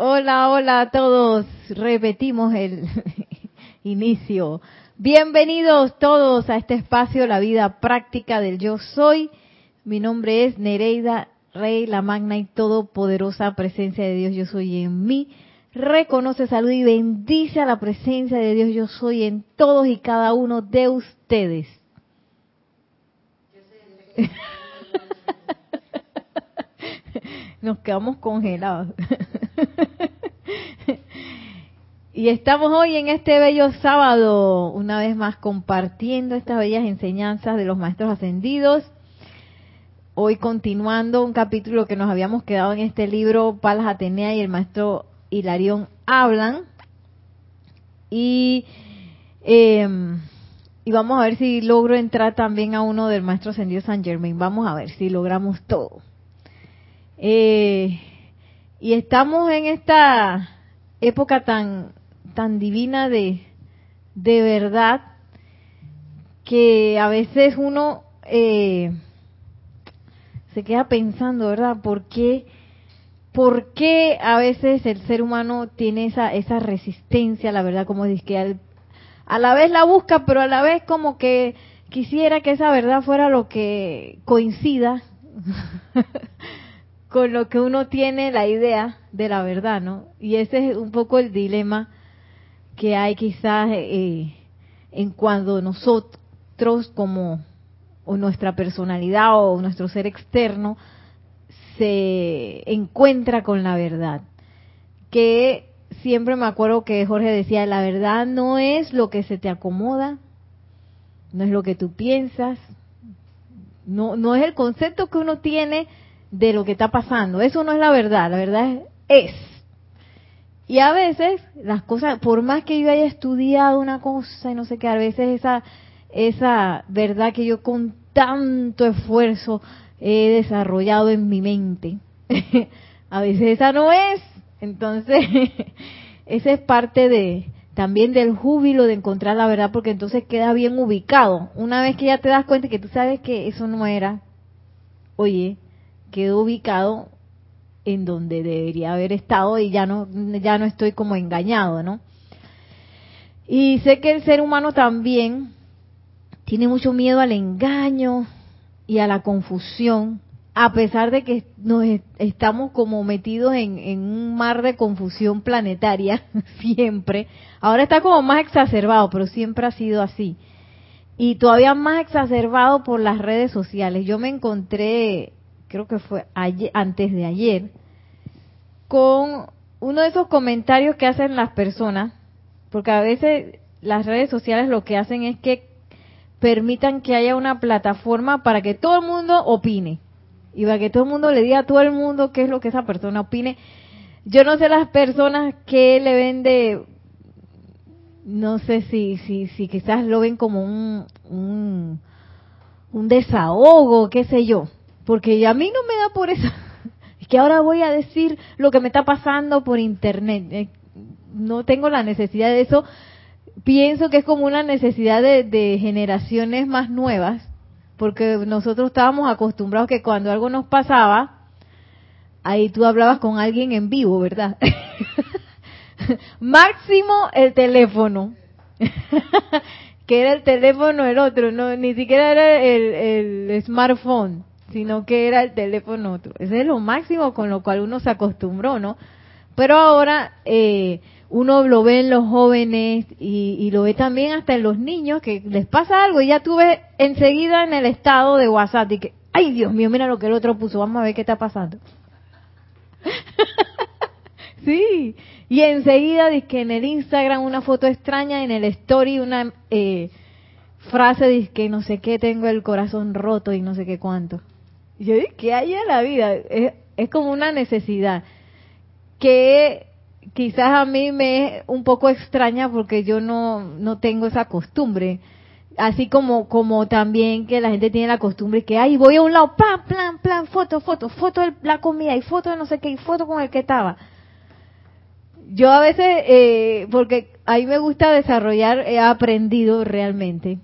Hola, hola a todos. Repetimos el inicio. Bienvenidos todos a este espacio, la vida práctica del yo soy. Mi nombre es Nereida Rey, la magna y todopoderosa presencia de Dios yo soy en mí. Reconoce, salud y bendice a la presencia de Dios yo soy en todos y cada uno de ustedes. Nos quedamos congelados. y estamos hoy en este bello sábado, una vez más compartiendo estas bellas enseñanzas de los maestros ascendidos. Hoy continuando un capítulo que nos habíamos quedado en este libro, Palas Atenea y el maestro Hilarión hablan. Y, em, y vamos a ver si logro entrar también a uno del maestro ascendido San Germain. Vamos a ver si logramos todo. Eh, y estamos en esta época tan, tan divina de, de verdad que a veces uno eh, se queda pensando, ¿verdad? ¿Por qué, ¿Por qué a veces el ser humano tiene esa, esa resistencia, la verdad, como dice que a la vez la busca, pero a la vez como que quisiera que esa verdad fuera lo que coincida con lo que uno tiene la idea de la verdad, ¿no? Y ese es un poco el dilema que hay quizás eh, en cuando nosotros como o nuestra personalidad o nuestro ser externo se encuentra con la verdad. Que siempre me acuerdo que Jorge decía, la verdad no es lo que se te acomoda, no es lo que tú piensas, no, no es el concepto que uno tiene de lo que está pasando. Eso no es la verdad, la verdad es, Y a veces las cosas, por más que yo haya estudiado una cosa y no sé qué, a veces esa, esa verdad que yo con tanto esfuerzo he desarrollado en mi mente, a veces esa no es. Entonces, esa es parte de también del júbilo de encontrar la verdad, porque entonces queda bien ubicado. Una vez que ya te das cuenta que tú sabes que eso no era, oye, quedó ubicado en donde debería haber estado y ya no ya no estoy como engañado, ¿no? Y sé que el ser humano también tiene mucho miedo al engaño y a la confusión, a pesar de que nos estamos como metidos en, en un mar de confusión planetaria siempre. Ahora está como más exacerbado, pero siempre ha sido así. Y todavía más exacerbado por las redes sociales. Yo me encontré creo que fue ayer, antes de ayer, con uno de esos comentarios que hacen las personas, porque a veces las redes sociales lo que hacen es que permitan que haya una plataforma para que todo el mundo opine y para que todo el mundo le diga a todo el mundo qué es lo que esa persona opine. Yo no sé las personas que le ven de, no sé si, si, si quizás lo ven como un, un, un desahogo, qué sé yo porque a mí no me da por eso. Es que ahora voy a decir lo que me está pasando por internet. Eh, no tengo la necesidad de eso. Pienso que es como una necesidad de, generaciones más nuevas, porque nosotros estábamos acostumbrados que cuando algo nos pasaba, ahí tú hablabas con alguien en vivo, ¿verdad? Máximo el teléfono. que era el teléfono el otro, no, ni siquiera era el, el smartphone sino que era el teléfono otro. Ese es lo máximo con lo cual uno se acostumbró, ¿no? Pero ahora eh, uno lo ve en los jóvenes y, lo ve también hasta en los niños que les pasa algo y ya tuve enseguida en el estado de WhatsApp y que, ay Dios mío, mira lo que el otro puso, vamos a ver qué está pasando. sí, y enseguida dice que en el Instagram una foto extraña, en el story una eh, frase dice que no sé qué, tengo el corazón roto y no sé qué cuánto. Yo dije, ¿qué hay en la vida? Es, es como una necesidad que quizás a mí me es un poco extraña porque yo no, no tengo esa costumbre. Así como, como también que la gente tiene la costumbre que, ay, voy a un lado, plan, plan, plan, foto, foto, foto de la comida y foto de no sé qué y foto con el que estaba. Yo a veces, eh, porque a mí me gusta desarrollar, he aprendido realmente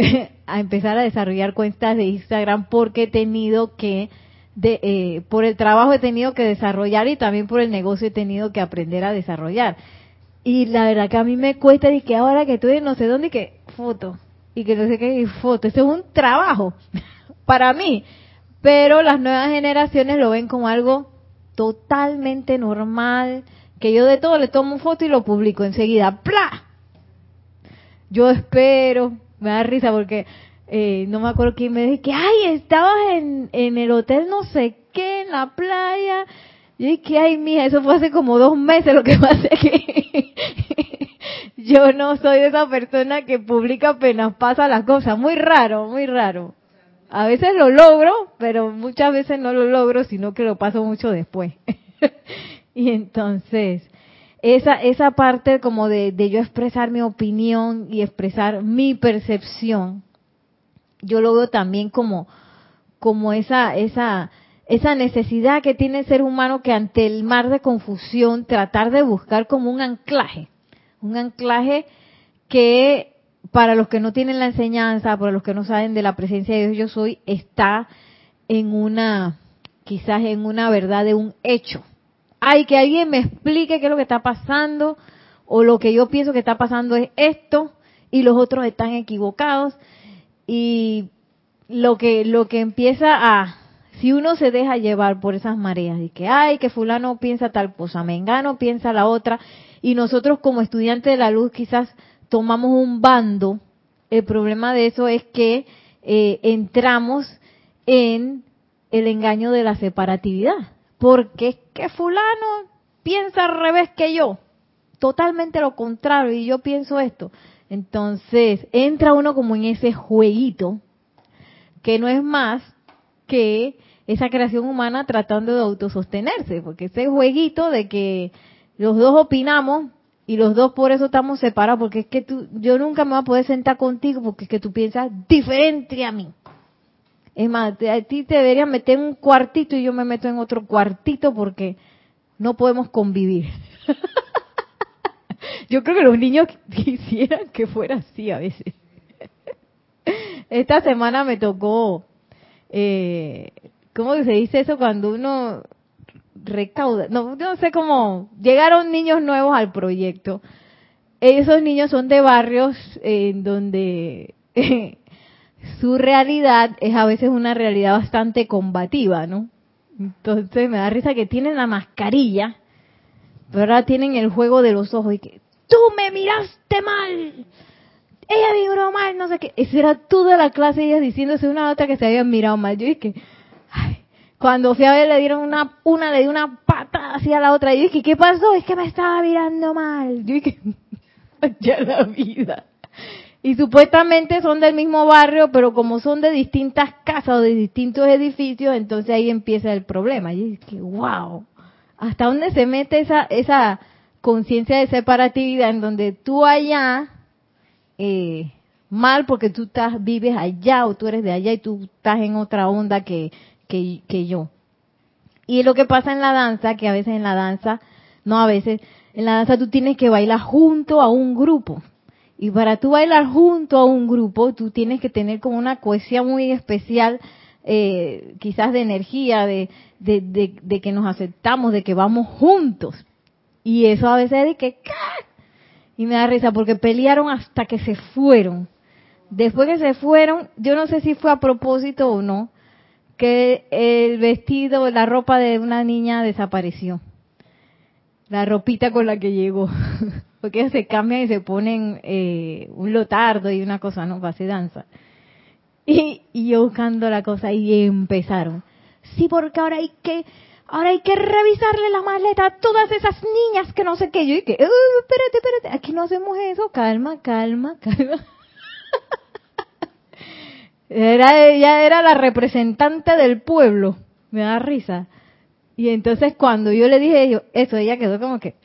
a empezar a desarrollar cuentas de Instagram porque he tenido que de, eh, por el trabajo he tenido que desarrollar y también por el negocio he tenido que aprender a desarrollar. Y la verdad que a mí me cuesta y que ahora que estoy en no sé dónde y que foto y que no sé qué foto, eso es un trabajo para mí. Pero las nuevas generaciones lo ven como algo totalmente normal, que yo de todo le tomo foto y lo publico enseguida. ¡Pla! Yo espero, me da risa porque eh, no me acuerdo quién me dijo que, ay, estabas en, en el hotel no sé qué, en la playa. Y dije, ay, mija, eso fue hace como dos meses lo que pasa que yo no soy esa persona que publica apenas pasa las cosas. Muy raro, muy raro. A veces lo logro, pero muchas veces no lo logro, sino que lo paso mucho después. y entonces, esa, esa parte como de, de, yo expresar mi opinión y expresar mi percepción, yo lo veo también como, como esa, esa, esa necesidad que tiene el ser humano que ante el mar de confusión tratar de buscar como un anclaje, un anclaje que para los que no tienen la enseñanza, para los que no saben de la presencia de Dios yo soy, está en una, quizás en una verdad de un hecho. Hay que alguien me explique qué es lo que está pasando, o lo que yo pienso que está pasando es esto, y los otros están equivocados. Y lo que, lo que empieza a, si uno se deja llevar por esas mareas, y que, ay, que fulano piensa tal cosa, mengano piensa la otra, y nosotros como estudiantes de la luz quizás tomamos un bando, el problema de eso es que eh, entramos en el engaño de la separatividad, porque es que fulano piensa al revés que yo, totalmente lo contrario, y yo pienso esto. Entonces, entra uno como en ese jueguito, que no es más que esa creación humana tratando de autosostenerse, porque ese jueguito de que los dos opinamos, y los dos por eso estamos separados, porque es que tú, yo nunca me voy a poder sentar contigo porque es que tú piensas diferente a mí. Es más, a ti te deberían meter en un cuartito y yo me meto en otro cuartito porque no podemos convivir. yo creo que los niños quisieran que fuera así a veces. Esta semana me tocó, eh, ¿cómo se dice eso cuando uno recauda, no, no sé cómo, llegaron niños nuevos al proyecto. Esos niños son de barrios en donde su realidad es a veces una realidad bastante combativa, ¿no? Entonces me da risa que tienen la mascarilla, pero ahora tienen el juego de los ojos y que tú me miraste mal, ella miró mal, no sé qué. Esa era toda la clase ellas diciéndose una a otra que se habían mirado mal. Yo dije, ay, cuando fui a ver, le dieron una, una le dio una pata hacia la otra. Yo dije, ¿qué pasó? Es que me estaba mirando mal. Yo dije, ya la vida. Y supuestamente son del mismo barrio, pero como son de distintas casas o de distintos edificios, entonces ahí empieza el problema. Y dije, wow, ¿hasta dónde se mete esa, esa conciencia de separatividad en donde tú allá, eh, mal porque tú estás, vives allá o tú eres de allá y tú estás en otra onda que que, yo. Y lo que pasa en la danza, que a veces en la danza, no a veces, en la danza tú tienes que bailar junto a un grupo. Y para tú bailar junto a un grupo, tú tienes que tener como una cohesión muy especial, eh, quizás de energía, de, de, de, que nos aceptamos, de que vamos juntos. Y eso a veces es de que, y me da risa porque pelearon hasta que se fueron. Después que se fueron, yo no sé si fue a propósito o no, que el vestido, la ropa de una niña desapareció. La ropita con la que llegó. Porque se cambian y se ponen eh, un lotardo y una cosa, ¿no? Para hacer danza. Y, y yo buscando la cosa y empezaron. Sí, porque ahora hay que, ahora hay que revisarle la maleta a todas esas niñas que no sé qué. Yo dije, uh, espérate, espérate, aquí no hacemos eso. Calma, calma, calma. Era, ella era la representante del pueblo. Me da risa. Y entonces cuando yo le dije eso, ella quedó como que,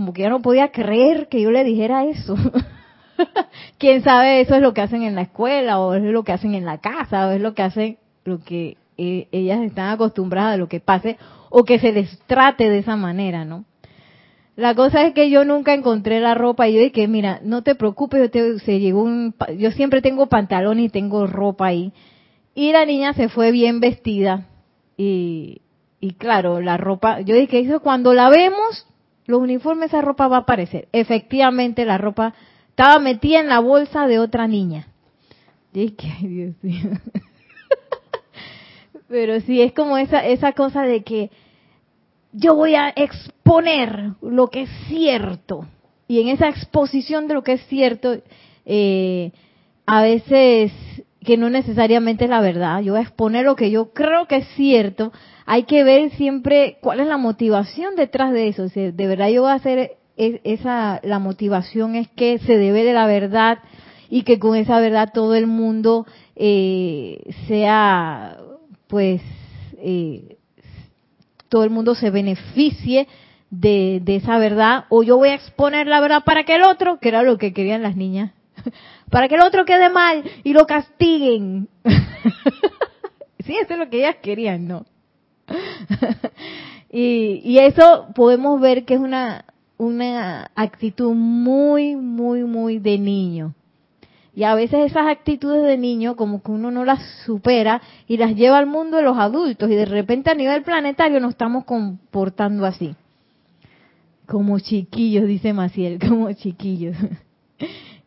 como que ya no podía creer que yo le dijera eso. Quién sabe, eso es lo que hacen en la escuela, o es lo que hacen en la casa, o es lo que hacen, lo que eh, ellas están acostumbradas a lo que pase, o que se les trate de esa manera, ¿no? La cosa es que yo nunca encontré la ropa y yo dije, mira, no te preocupes, yo, te, se llegó un, yo siempre tengo pantalón y tengo ropa ahí. Y la niña se fue bien vestida Y, y claro, la ropa, yo dije que cuando la vemos, los uniformes, esa ropa va a aparecer. Efectivamente, la ropa estaba metida en la bolsa de otra niña. Pero sí, es como esa, esa cosa de que yo voy a exponer lo que es cierto. Y en esa exposición de lo que es cierto, eh, a veces que no necesariamente es la verdad, yo voy a exponer lo que yo creo que es cierto, hay que ver siempre cuál es la motivación detrás de eso. de verdad yo voy a hacer esa, la motivación es que se debe de la verdad y que con esa verdad todo el mundo eh, sea, pues, eh, todo el mundo se beneficie de, de esa verdad, o yo voy a exponer la verdad para que el otro, que era lo que querían las niñas, para que el otro quede mal y lo castiguen. sí, eso es lo que ellas querían, ¿no? y, y eso podemos ver que es una, una actitud muy, muy, muy de niño. Y a veces esas actitudes de niño como que uno no las supera y las lleva al mundo de los adultos y de repente a nivel planetario nos estamos comportando así. Como chiquillos, dice Maciel, como chiquillos.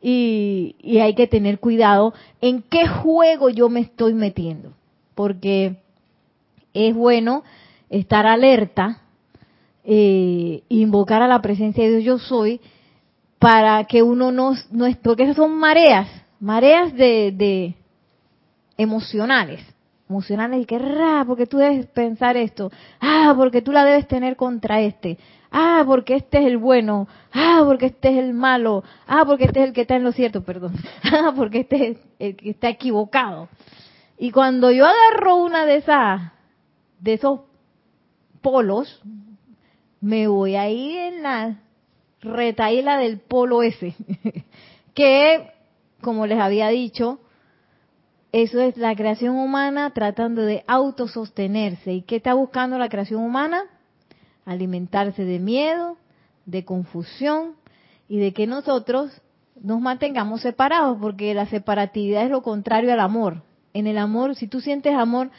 Y, y hay que tener cuidado en qué juego yo me estoy metiendo. Porque es bueno estar alerta, eh, invocar a la presencia de Dios yo soy, para que uno no, no porque esas son mareas, mareas de, de emocionales, emocionales y que, ra, porque tú debes pensar esto, ah, porque tú la debes tener contra este, ah, porque este es el bueno, ah, porque este es el malo, ah, porque este es el que está en lo cierto, perdón, ah, porque este es el que está equivocado. Y cuando yo agarro una de esas, de esos polos, me voy a ir en la retaíla del polo ese, que, como les había dicho, eso es la creación humana tratando de autosostenerse. ¿Y qué está buscando la creación humana? Alimentarse de miedo, de confusión y de que nosotros nos mantengamos separados, porque la separatividad es lo contrario al amor. En el amor, si tú sientes amor,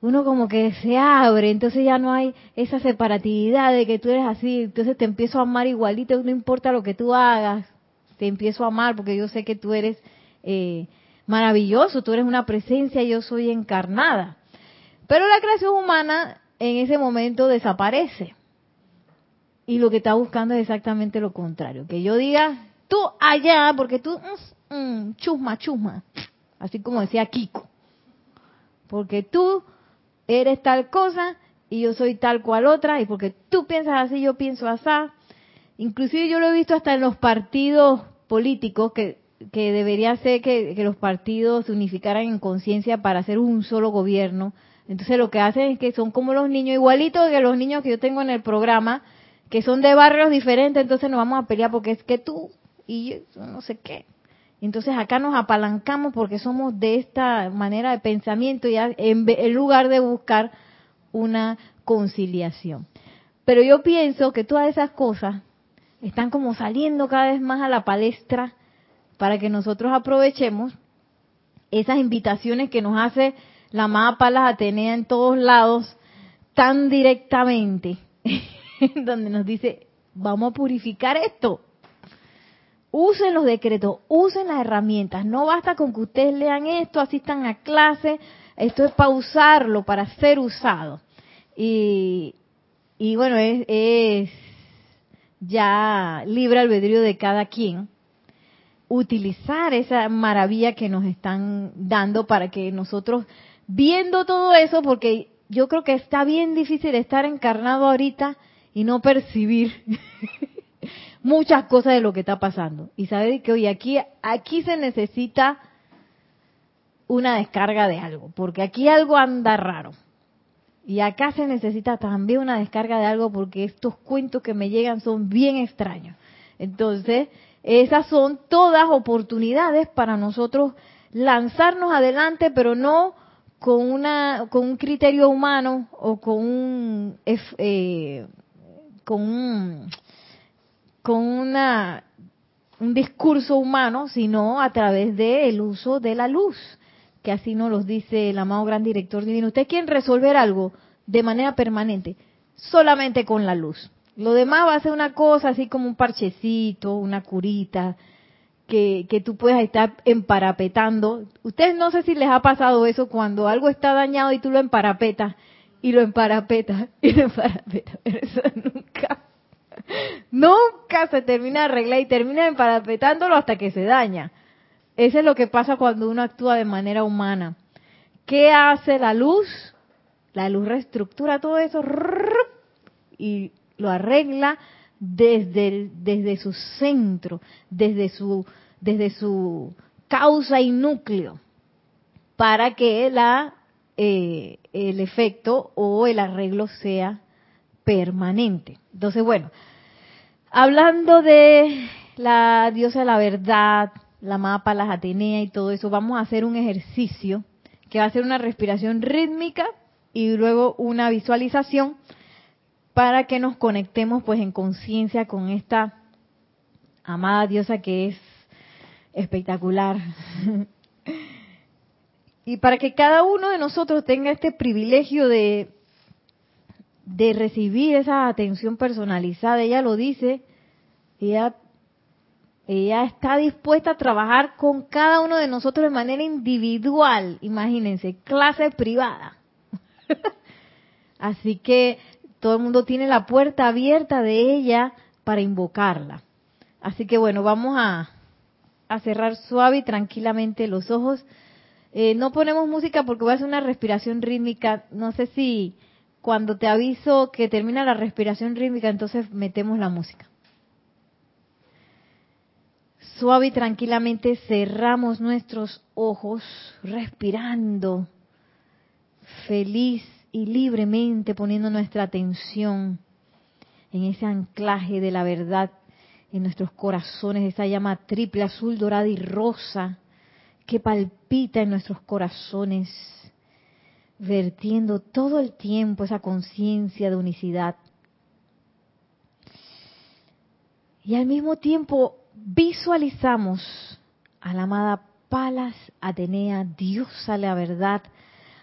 uno como que se abre, entonces ya no hay esa separatividad de que tú eres así, entonces te empiezo a amar igualito, no importa lo que tú hagas, te empiezo a amar porque yo sé que tú eres eh, maravilloso, tú eres una presencia, yo soy encarnada. Pero la creación humana en ese momento desaparece. Y lo que está buscando es exactamente lo contrario, que yo diga, tú allá, porque tú, mm, mm, chusma, chusma, así como decía Kiko, porque tú eres tal cosa y yo soy tal cual otra, y porque tú piensas así, yo pienso así. Inclusive yo lo he visto hasta en los partidos políticos, que, que debería ser que, los partidos se unificaran en conciencia para hacer un solo gobierno. Entonces lo que hacen es que son como los niños, igualitos que los niños que yo tengo en el programa, que son de barrios diferentes, entonces nos vamos a pelear porque es que tú y yo no sé qué. Entonces acá nos apalancamos porque somos de esta manera de pensamiento ya en, lugar de buscar una conciliación. Pero yo pienso que todas esas cosas están como saliendo cada vez más a la palestra para que nosotros aprovechemos esas invitaciones que nos hace la amada Palas Atenea en todos lados tan directamente, donde nos dice, vamos a purificar esto usen los decretos, usen las herramientas. No basta con que ustedes lean esto, asistan a clase. Esto es para usarlo, para ser usado. Y, y bueno, es, es ya libre albedrío de cada quien utilizar esa maravilla que nos están dando para que nosotros, viendo todo eso, porque yo creo que está bien difícil estar encarnado ahorita y no percibir muchas cosas de lo que está pasando. Y saber que hoy aquí, aquí se necesita una descarga de algo, porque aquí algo anda raro. Y acá se necesita también una descarga de algo porque estos cuentos que me llegan son bien extraños. Entonces, esas son todas oportunidades para nosotros lanzarnos adelante, pero no con una con un criterio humano o con un eh, con un con una, un discurso humano, sino a través del uso de la luz, que así nos los dice el amado gran director divino, ustedes quieren resolver algo de manera permanente, solamente con la luz. Lo demás va a ser una cosa así como un parchecito, una curita, que, que tú puedas estar emparapetando. Ustedes no sé si les ha pasado eso cuando algo está dañado y tú lo emparapetas y lo emparapetas y lo emparapetas. Pero eso nunca, nunca se termina de arreglar y termina emparapetándolo hasta que se daña. Eso es lo que pasa cuando uno actúa de manera humana. ¿Qué hace la luz? La luz reestructura todo eso y lo arregla desde, desde su centro, desde su, desde su causa y núcleo, para que la, eh, el efecto o el arreglo sea permanente. Entonces, bueno, hablando de la diosa de la verdad, la mapa, las Atenea y todo eso, vamos a hacer un ejercicio que va a ser una respiración rítmica y luego una visualización para que nos conectemos pues en conciencia con esta amada diosa que es espectacular. y para que cada uno de nosotros tenga este privilegio de, de recibir esa atención personalizada, ella lo dice, ella, ella está dispuesta a trabajar con cada uno de nosotros de manera individual, imagínense, clase privada. Así que todo el mundo tiene la puerta abierta de ella para invocarla. Así que bueno, vamos a, cerrar suave y tranquilamente los ojos. Eh, no ponemos música porque voy a hacer una respiración rítmica. No sé si cuando te aviso que termina la respiración rítmica, entonces metemos la música. Suave y tranquilamente cerramos nuestros ojos, respirando, feliz y libremente poniendo nuestra atención en ese anclaje de la verdad en nuestros corazones, esa llama triple, azul, dorada y rosa que palpita en nuestros corazones, vertiendo todo el tiempo esa conciencia de unicidad. Y al mismo tiempo visualizamos a la amada Palas Atenea, diosa la verdad,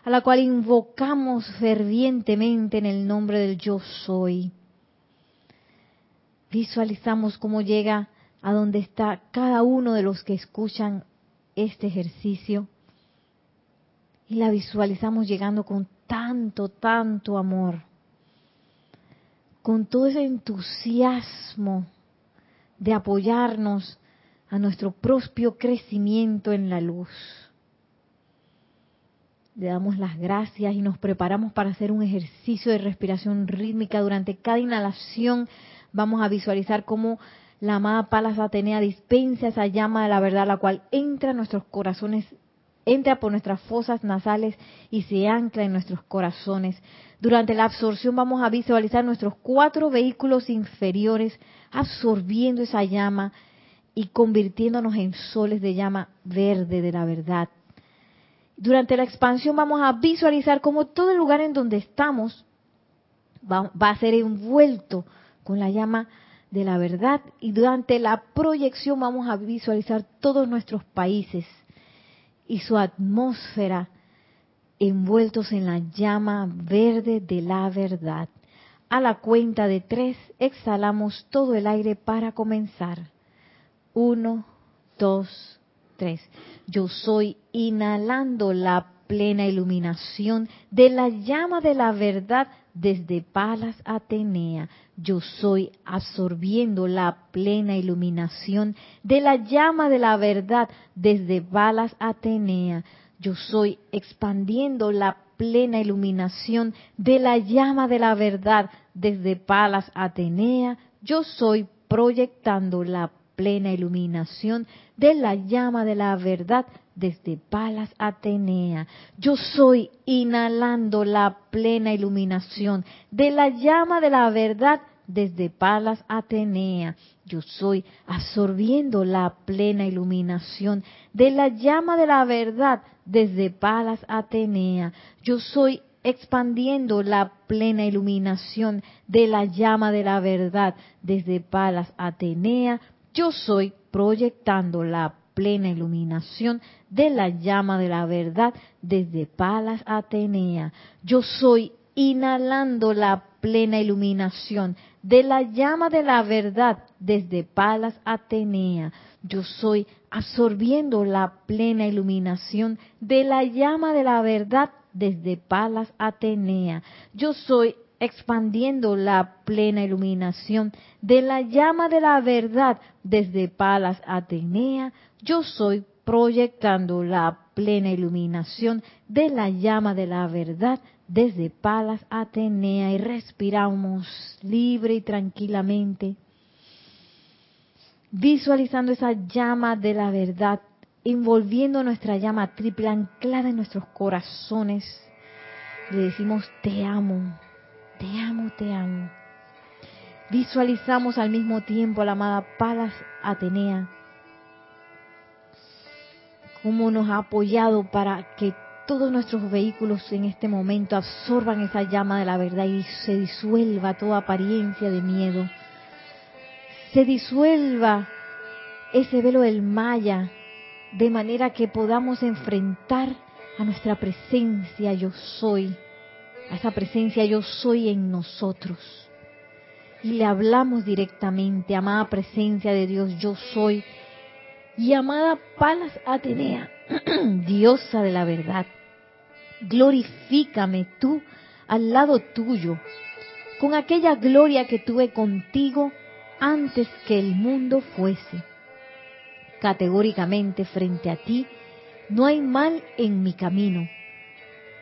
a la cual invocamos fervientemente en el nombre del yo soy. Visualizamos cómo llega a donde está cada uno de los que escuchan este ejercicio y la visualizamos llegando con tanto, tanto amor, con todo ese entusiasmo de apoyarnos a nuestro propio crecimiento en la luz le damos las gracias y nos preparamos para hacer un ejercicio de respiración rítmica. Durante cada inhalación vamos a visualizar cómo la amada Palas Atenea dispensa esa llama de la verdad, la cual entra en nuestros corazones, entra por nuestras fosas nasales y se ancla en nuestros corazones. Durante la absorción vamos a visualizar nuestros cuatro vehículos inferiores absorbiendo esa llama y convirtiéndonos en soles de llama verde de la verdad durante la expansión vamos a visualizar cómo todo el lugar en donde estamos va, a ser envuelto con la llama de la verdad y durante la proyección vamos a visualizar todos nuestros países y su atmósfera envueltos en la llama verde de la verdad. A la cuenta de tres exhalamos todo el aire para comenzar. Uno, dos, Yo soy inhalando la plena iluminación de la llama de la verdad desde Palas Atenea. Yo soy absorbiendo la plena iluminación de la llama de la verdad desde Palas Atenea. Yo soy expandiendo la plena iluminación de la llama de la verdad desde Palas Atenea. Yo soy proyectando la plena iluminación de la llama de la verdad desde Palas Atenea. Yo soy inhalando la plena iluminación de la llama de la verdad desde Palas Atenea. Yo soy absorbiendo la plena iluminación de la llama de la verdad desde Palas Atenea. Yo soy expandiendo la plena iluminación de la llama de la verdad desde Palas Atenea yo soy proyectando la plena iluminación de la llama de la verdad desde Palas Atenea. Yo soy inhalando la plena iluminación de la llama de la verdad desde Palas Atenea. Yo soy absorbiendo la plena iluminación de la llama de la verdad desde Palas Atenea. Yo soy expandiendo la plena iluminación de la llama de la verdad desde Palas Atenea. Yo soy proyectando la plena iluminación de la llama de la verdad desde Palas Atenea y respiramos libre y tranquilamente, visualizando esa llama de la verdad, envolviendo nuestra llama triple anclada en nuestros corazones. Le decimos, te amo, te amo, te amo. Visualizamos al mismo tiempo a la amada Palas Atenea, cómo nos ha apoyado para que todos nuestros vehículos en este momento absorban esa llama de la verdad y se disuelva toda apariencia de miedo. Se disuelva ese velo del Maya de manera que podamos enfrentar a nuestra presencia yo soy, a esa presencia yo soy en nosotros. Y le hablamos directamente, amada presencia de Dios yo soy, y amada Palas Atenea, diosa de la verdad, glorifícame tú al lado tuyo, con aquella gloria que tuve contigo antes que el mundo fuese. Categóricamente frente a ti, no hay mal en mi camino.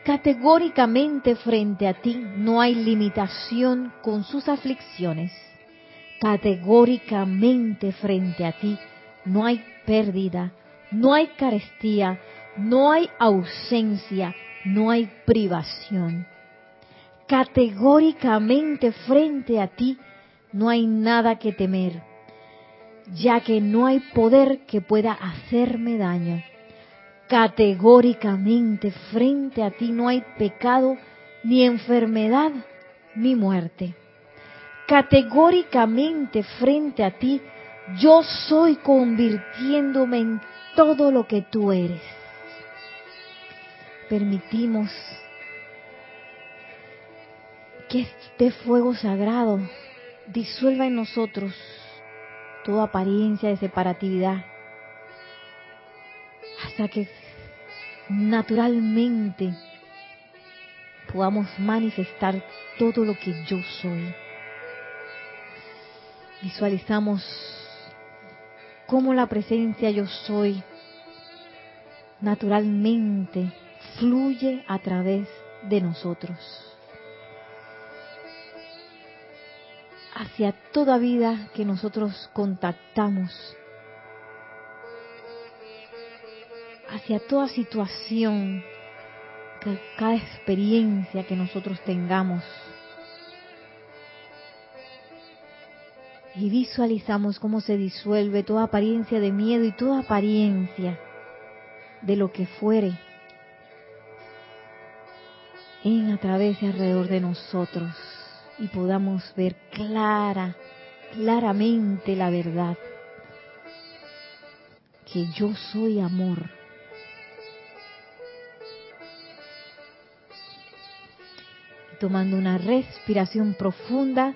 Categóricamente frente a ti no hay limitación con sus aflicciones. Categóricamente frente a ti no hay pérdida, no hay carestía, no hay ausencia, no hay privación. Categóricamente frente a ti no hay nada que temer, ya que no hay poder que pueda hacerme daño. Categóricamente frente a ti no hay pecado, ni enfermedad, ni muerte. Categóricamente frente a ti yo soy convirtiéndome en todo lo que tú eres permitimos que este fuego sagrado disuelva en nosotros toda apariencia de separatividad hasta que naturalmente podamos manifestar todo lo que yo soy. Visualizamos cómo la presencia yo soy naturalmente fluye a través de nosotros. Hacia toda vida que nosotros contactamos, hacia toda situación, cada experiencia que nosotros tengamos. Y visualizamos cómo se disuelve toda apariencia de miedo y toda apariencia de lo que fuere en a través y alrededor de nosotros y podamos ver clara, claramente la verdad, que yo soy amor. Tomando una respiración profunda,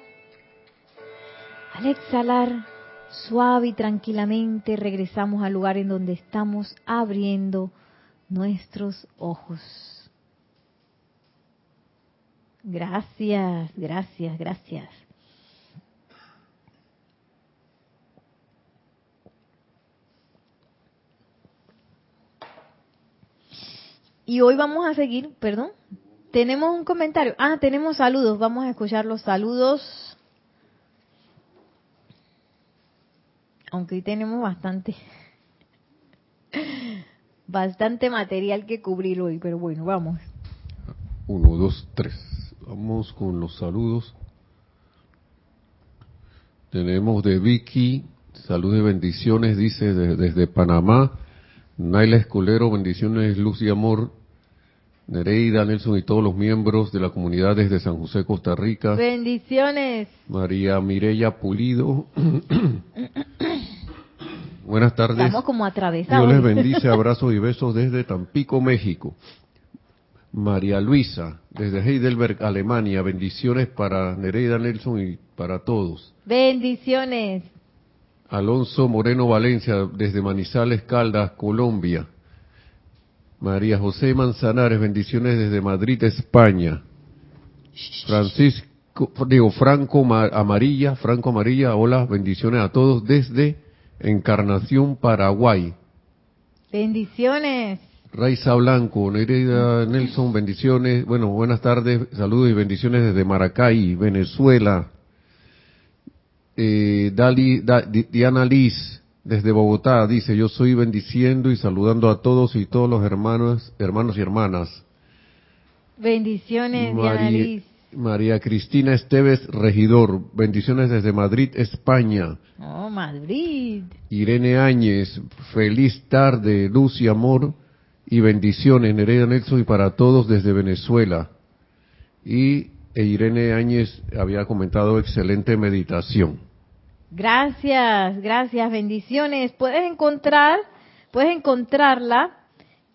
al exhalar suave y tranquilamente regresamos al lugar en donde estamos abriendo nuestros ojos. Gracias, gracias, gracias. Y hoy vamos a seguir, perdón, tenemos un comentario. Ah, tenemos saludos, vamos a escuchar los saludos. Aunque hoy tenemos bastante, bastante material que cubrir hoy, pero bueno, vamos. Uno, dos, tres. Vamos con los saludos. Tenemos de Vicky, salud y bendiciones, dice desde Panamá. Naila Escolero, bendiciones, luz y amor. Nereida, Nelson y todos los miembros de la comunidad desde San José, Costa Rica. Bendiciones. María Mireya Pulido. Buenas tardes. Estamos como atravesados. Dios les bendice, abrazos y besos desde Tampico, México. María Luisa, desde Heidelberg, Alemania. Bendiciones para Nereida Nelson y para todos. Bendiciones. Alonso Moreno Valencia, desde Manizales, Caldas, Colombia. María José Manzanares, bendiciones desde Madrid, España. Francisco, digo, Franco Amarilla, Franco Amarilla, hola, bendiciones a todos desde Encarnación, Paraguay. Bendiciones. Raiza Blanco, Nereida Nelson, bendiciones. Bueno, buenas tardes, saludos y bendiciones desde Maracay, Venezuela. Eh, Dali, Diana Liz, desde Bogotá, dice, yo soy bendiciendo y saludando a todos y todos los hermanos, hermanos y hermanas. Bendiciones, Liz. María Cristina Esteves Regidor, bendiciones desde Madrid, España. Oh, Madrid. Irene Áñez, feliz tarde, luz y amor y bendiciones, Nereida Nelson y para todos desde Venezuela. Y e Irene Áñez había comentado excelente meditación. Gracias, gracias, bendiciones. Puedes encontrar, puedes encontrarla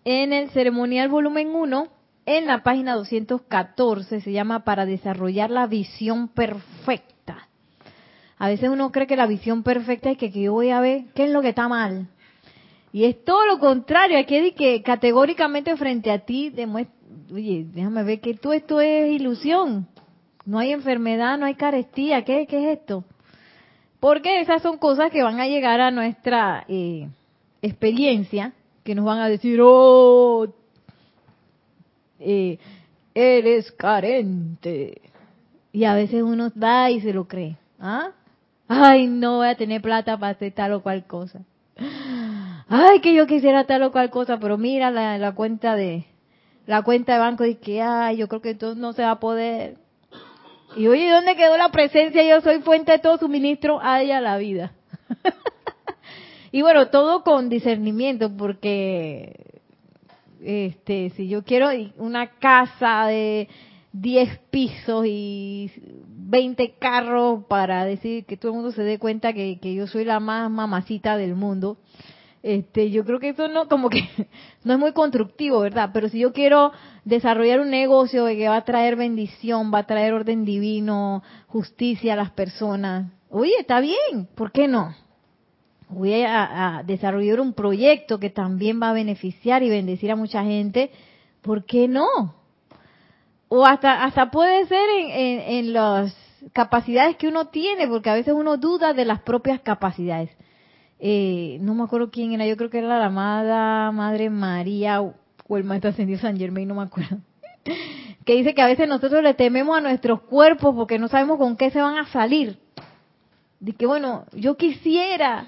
en el ceremonial volumen 1 en la página 214, se llama Para desarrollar la visión perfecta. A veces uno cree que la visión perfecta es que, que yo voy a ver qué es lo que está mal. Y es todo lo contrario, aquí que categóricamente frente a ti demuestra, oye, déjame ver que todo esto es ilusión. No hay enfermedad, no hay carestía, ¿qué, qué es esto? Porque esas son cosas que van a llegar a nuestra eh, experiencia, que nos van a decir, oh, eh, eres carente. Y a veces uno va y se lo cree. ¿Ah? Ay, no voy a tener plata para hacer tal o cual cosa. Ay, que yo quisiera tal o cual cosa, pero mira la, cuenta de la cuenta de banco y que ay, yo creo que esto no se va a poder. Y oye, ¿dónde quedó la presencia? Yo soy fuente de todo suministro a la vida. y bueno, todo con discernimiento, porque este, si yo quiero una casa de 10 pisos y 20 carros para decir que todo el mundo se dé cuenta que, yo soy la más mamacita del mundo, este, yo creo que eso no, como que no es muy constructivo, ¿verdad? Pero si yo quiero desarrollar un negocio que va a traer bendición, va a traer orden divino, justicia a las personas, oye, está bien, ¿por qué no? voy a, desarrollar un proyecto que también va a beneficiar y bendecir a mucha gente, ¿por qué no? O hasta, hasta puede ser en, en, las capacidades que uno tiene, porque a veces uno duda de las propias capacidades. Eh, no me acuerdo quién era, yo creo que era la amada Madre María o el Maestro Ascendido San Germain, no me acuerdo. que dice que a veces nosotros le tememos a nuestros cuerpos porque no sabemos con qué se van a salir. De que bueno, yo quisiera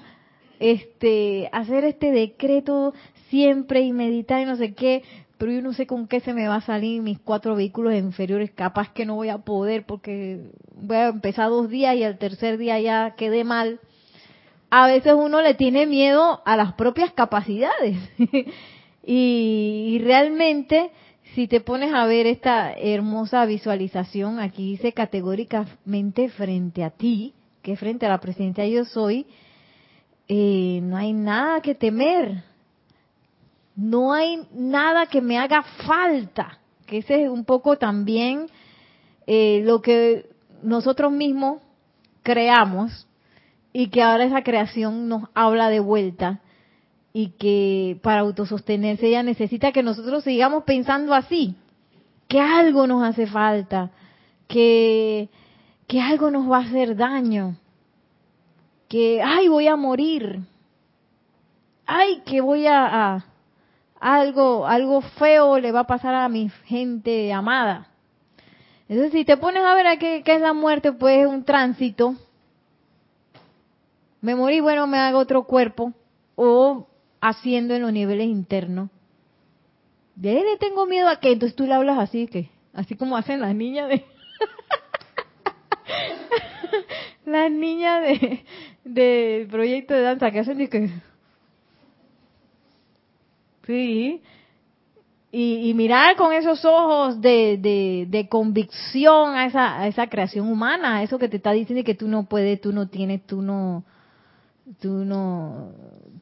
este, hacer este decreto siempre y meditar y no sé qué, pero yo no sé con qué se me va a salir mis cuatro vehículos inferiores, capaz que no voy a poder porque voy a empezar dos días y al tercer día ya quedé mal. A veces uno le tiene miedo a las propias capacidades. Y, realmente si te pones a ver esta hermosa visualización, aquí dice categóricamente frente a ti, que frente a la presencia yo soy, eh, no hay nada que temer, no hay nada que me haga falta, que ese es un poco también eh, lo que nosotros mismos creamos y que ahora esa creación nos habla de vuelta y que para autosostenerse ella necesita que nosotros sigamos pensando así, que algo nos hace falta, que, que algo nos va a hacer daño que, ay, voy a morir, ay, que voy a, algo, algo feo le va a pasar a mi gente amada. Entonces, si te pones a ver a qué, es la muerte, pues es un tránsito. Me morí, bueno, me hago otro cuerpo. O haciendo en los niveles internos. De le tengo miedo a que, entonces tú le hablas así, que así como hacen las niñas de... las niñas de, de proyecto de danza que hacen y que sí y, mirar con esos ojos de, de, de convicción a esa, a esa creación humana, a eso que te está diciendo que tú no puedes, tú no tienes, tú no, tú no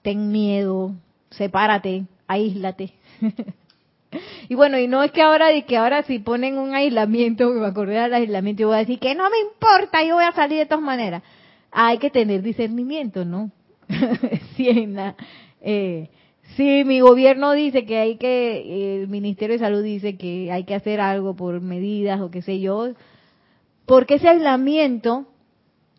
ten miedo, sepárate, aíslate. y bueno, y no es que ahora de que ahora si ponen un aislamiento, me acordé del aislamiento, yo voy a decir que no me importa, yo voy a salir de todas maneras. Hay que tener discernimiento, ¿no? si en la, eh, Sí, mi gobierno dice que hay que, el Ministerio de Salud dice que hay que hacer algo por medidas o qué sé yo, porque ese aislamiento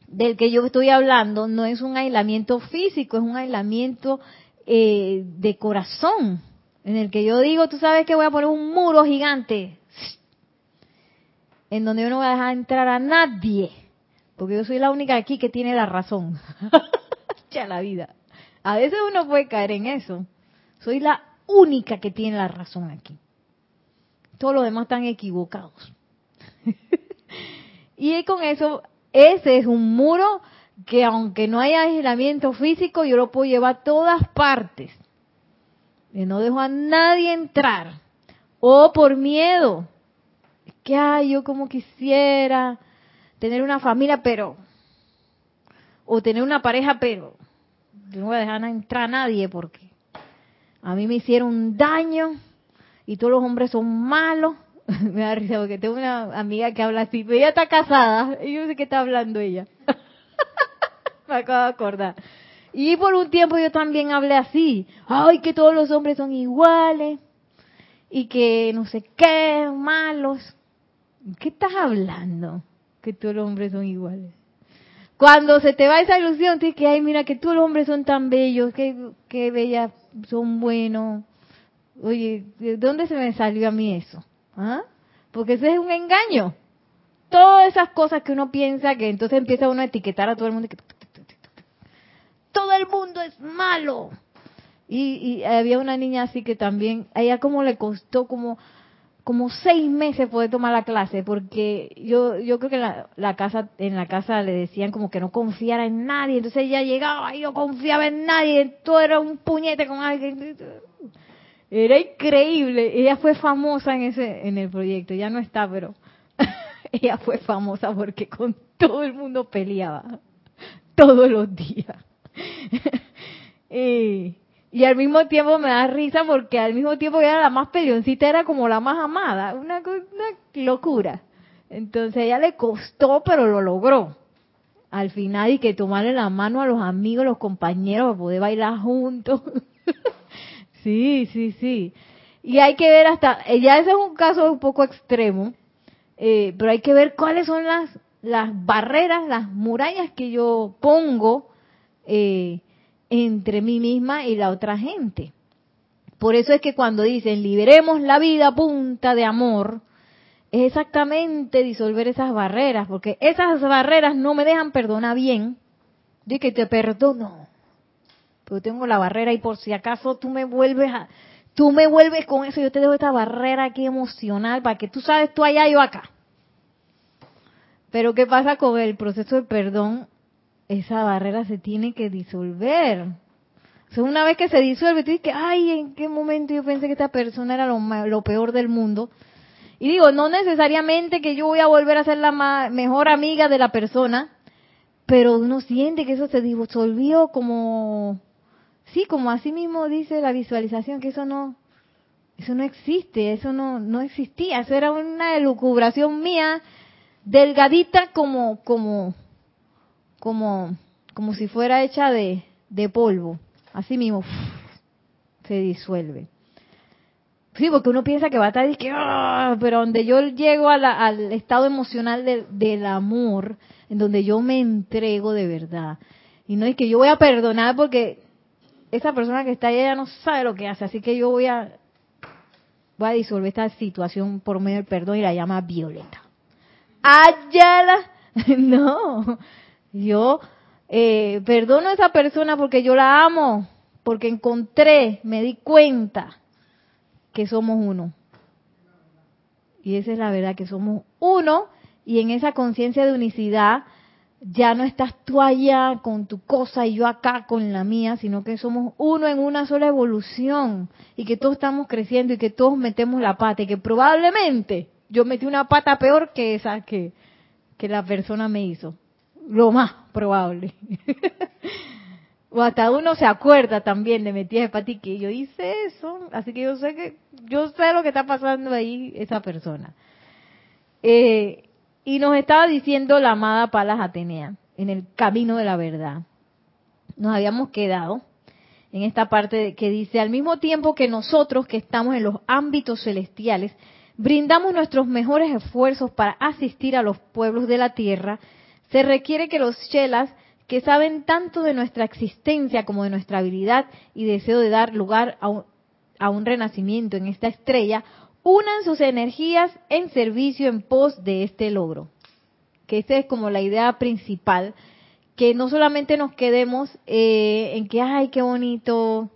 del que yo estoy hablando no es un aislamiento físico, es un aislamiento eh, de corazón, en el que yo digo, tú sabes que voy a poner un muro gigante, en donde yo no voy a dejar entrar a nadie, porque yo soy la única aquí que tiene la razón. ya la vida. A veces uno puede caer en eso. Soy la única que tiene la razón aquí. Todos los demás están equivocados. y con eso, ese es un muro que aunque no haya aislamiento físico, yo lo puedo llevar a todas partes. Y no dejo a nadie entrar. O por miedo. Que ay, yo como quisiera tener una familia, pero. O tener una pareja, pero. no voy a dejar entrar a nadie porque a mí me hicieron daño y todos los hombres son malos. me da risa porque tengo una amiga que habla así, pero ella está casada y yo sé que está hablando ella. me acabo de acordar. Y por un tiempo yo también hablé así, ay, que todos los hombres son iguales y que no sé qué, malos. ¿Qué estás hablando? Que todos los hombres son iguales. Cuando se te va esa ilusión, tienes que, ay, mira, que todos los hombres son tan bellos, qué, qué bella son buenos. Oye, ¿de dónde se me salió a mí eso? ¿Ah? Porque ese es un engaño. Todas esas cosas que uno piensa que entonces empieza uno a etiquetar a todo el mundo. Todo el mundo es malo. Y, y había una niña así que también, a ella como le costó como como seis meses poder tomar la clase porque yo yo creo que la, la, casa en la casa le decían como que no confiara en nadie entonces ella llegaba y no confiaba en nadie todo era un puñete con alguien era increíble ella fue famosa en ese en el proyecto ya no está pero ella fue famosa porque con todo el mundo peleaba todos los días y y al mismo tiempo me da risa porque al mismo tiempo que era la más peleoncita, era como la más amada. Una, locura. Entonces ella le costó, pero lo logró. Al final, y que tomarle la mano a los amigos, los compañeros, para poder bailar juntos. sí, sí, sí. Y hay que ver hasta, eh, ya ese es un caso un poco extremo, eh, pero hay que ver cuáles son las, las barreras, las murallas que yo pongo eh, entre mí misma y la otra gente. Por eso es que cuando dicen liberemos la vida punta de amor, es exactamente disolver esas barreras, porque esas barreras no me dejan perdonar bien. De que te perdono, pero tengo la barrera y por si acaso tú me vuelves a, tú me vuelves con eso, yo te dejo esta barrera aquí emocional para que tú sabes tú allá, yo acá. Pero ¿qué pasa con el proceso de perdón? esa barrera se tiene que disolver. O una vez que se disuelve, tú dices, ay, ¿en qué momento yo pensé que esta persona era lo, lo peor del mundo? Y digo, no necesariamente que yo voy a volver a ser la mejor amiga de la persona, pero uno siente que eso se disolvió como, sí, como así mismo dice la visualización, que eso no, eso no existe, eso no, no existía, eso era una elucubración mía, delgadita como, como, como, como si fuera hecha de, polvo. Así mismo se disuelve. Sí, porque uno piensa que va a estar y que, ¡ah! pero donde yo llego al estado emocional del amor, en donde yo me entrego de verdad. Y no es que yo voy a perdonar porque esa persona que está allá ya no sabe lo que hace, así que yo voy a, voy a disolver esta situación por medio del perdón y la llama violeta. Ayala, no, yo eh, perdono a esa persona porque yo la amo, porque encontré, me di cuenta que somos uno. Y esa es la verdad, que somos uno y en esa conciencia de unicidad ya no estás tú allá con tu cosa y yo acá con la mía, sino que somos uno en una sola evolución y que todos estamos creciendo y que todos metemos la pata y que probablemente yo metí una pata peor que esa que, que la persona me hizo lo más probable. o hasta uno se acuerda también de Metías de que yo hice eso, así que yo sé que yo sé lo que está pasando ahí esa persona. Eh, y nos estaba diciendo la amada Palas Atenea en el camino de la verdad. Nos habíamos quedado en esta parte que dice, al mismo tiempo que nosotros que estamos en los ámbitos celestiales, brindamos nuestros mejores esfuerzos para asistir a los pueblos de la tierra, se requiere que los chelas que saben tanto de nuestra existencia como de nuestra habilidad y deseo de dar lugar a un, a un renacimiento en esta estrella, unan sus energías en servicio en pos de este logro. Que esa es como la idea principal, que no solamente nos quedemos eh, en que, ay, qué bonito,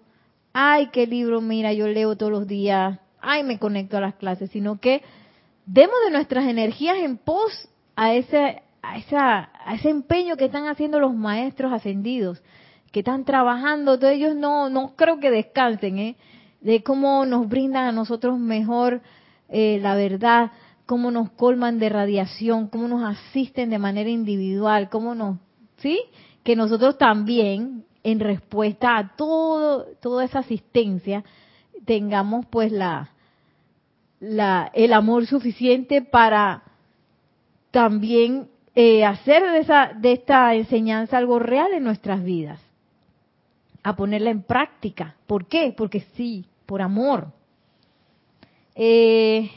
ay, qué libro, mira, yo leo todos los días, ay, me conecto a las clases, sino que demos de nuestras energías en pos a ese, a, esa, a ese empeño que están haciendo los maestros ascendidos, que están trabajando, todos ellos no, no creo que descansen, ¿eh? De cómo nos brindan a nosotros mejor eh, la verdad, cómo nos colman de radiación, cómo nos asisten de manera individual, cómo nos, ¿sí? Que nosotros también, en respuesta a todo, toda esa asistencia, tengamos pues la, la, el amor suficiente para también eh, hacer de, esa, de esta enseñanza algo real en nuestras vidas, a ponerla en práctica. ¿Por qué? Porque sí, por amor. Eh,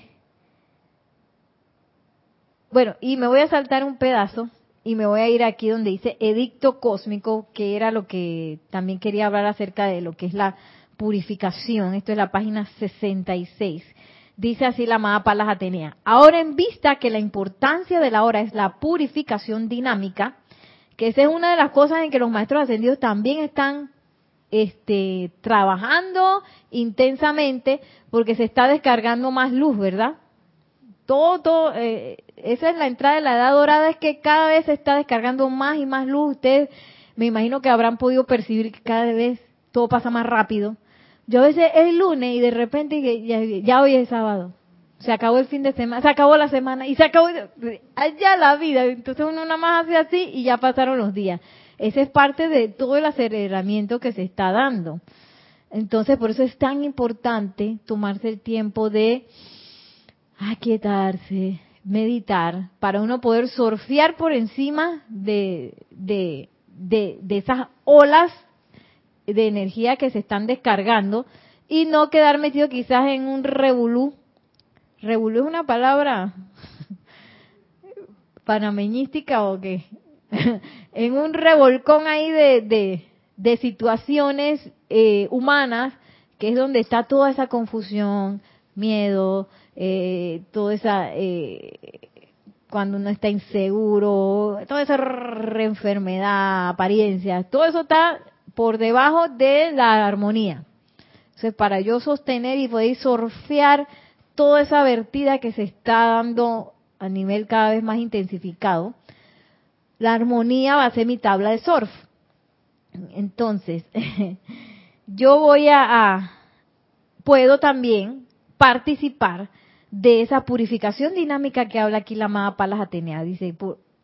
bueno, y me voy a saltar un pedazo y me voy a ir aquí donde dice edicto cósmico, que era lo que también quería hablar acerca de lo que es la purificación. Esto es la página 66. Dice así la amada Palas Atenea. Ahora en vista que la importancia de la hora es la purificación dinámica, que esa es una de las cosas en que los maestros ascendidos también están este, trabajando intensamente porque se está descargando más luz, ¿verdad? Todo, todo eh, esa es la entrada de la edad dorada, es que cada vez se está descargando más y más luz. Ustedes me imagino que habrán podido percibir que cada vez todo pasa más rápido. Yo a veces es lunes y de repente ya, hoy es sábado. Se acabó el fin de semana, se acabó la semana y se acabó allá la vida. Entonces uno nada más hace así y ya pasaron los días. Ese es parte de todo el aceleramiento que se está dando. Entonces por eso es tan importante tomarse el tiempo de aquietarse, meditar, para uno poder surfear por encima de, de, de, de esas olas de energía que se están descargando y no quedar metido quizás en un revolú. Revolú es una palabra panameñística o qué? en un revolcón ahí de, de, situaciones eh, humanas, que es donde está toda esa confusión, miedo, eh, toda esa... Eh, cuando uno está inseguro, toda esa enfermedad, apariencia, todo eso está por debajo de la armonía. Entonces, para yo sostener y poder surfear toda esa vertida que se está dando a nivel cada vez más intensificado, la armonía va a ser mi tabla de surf. Entonces, yo voy a, puedo también participar de esa purificación dinámica que habla aquí la amada Palas Atenea. Dice,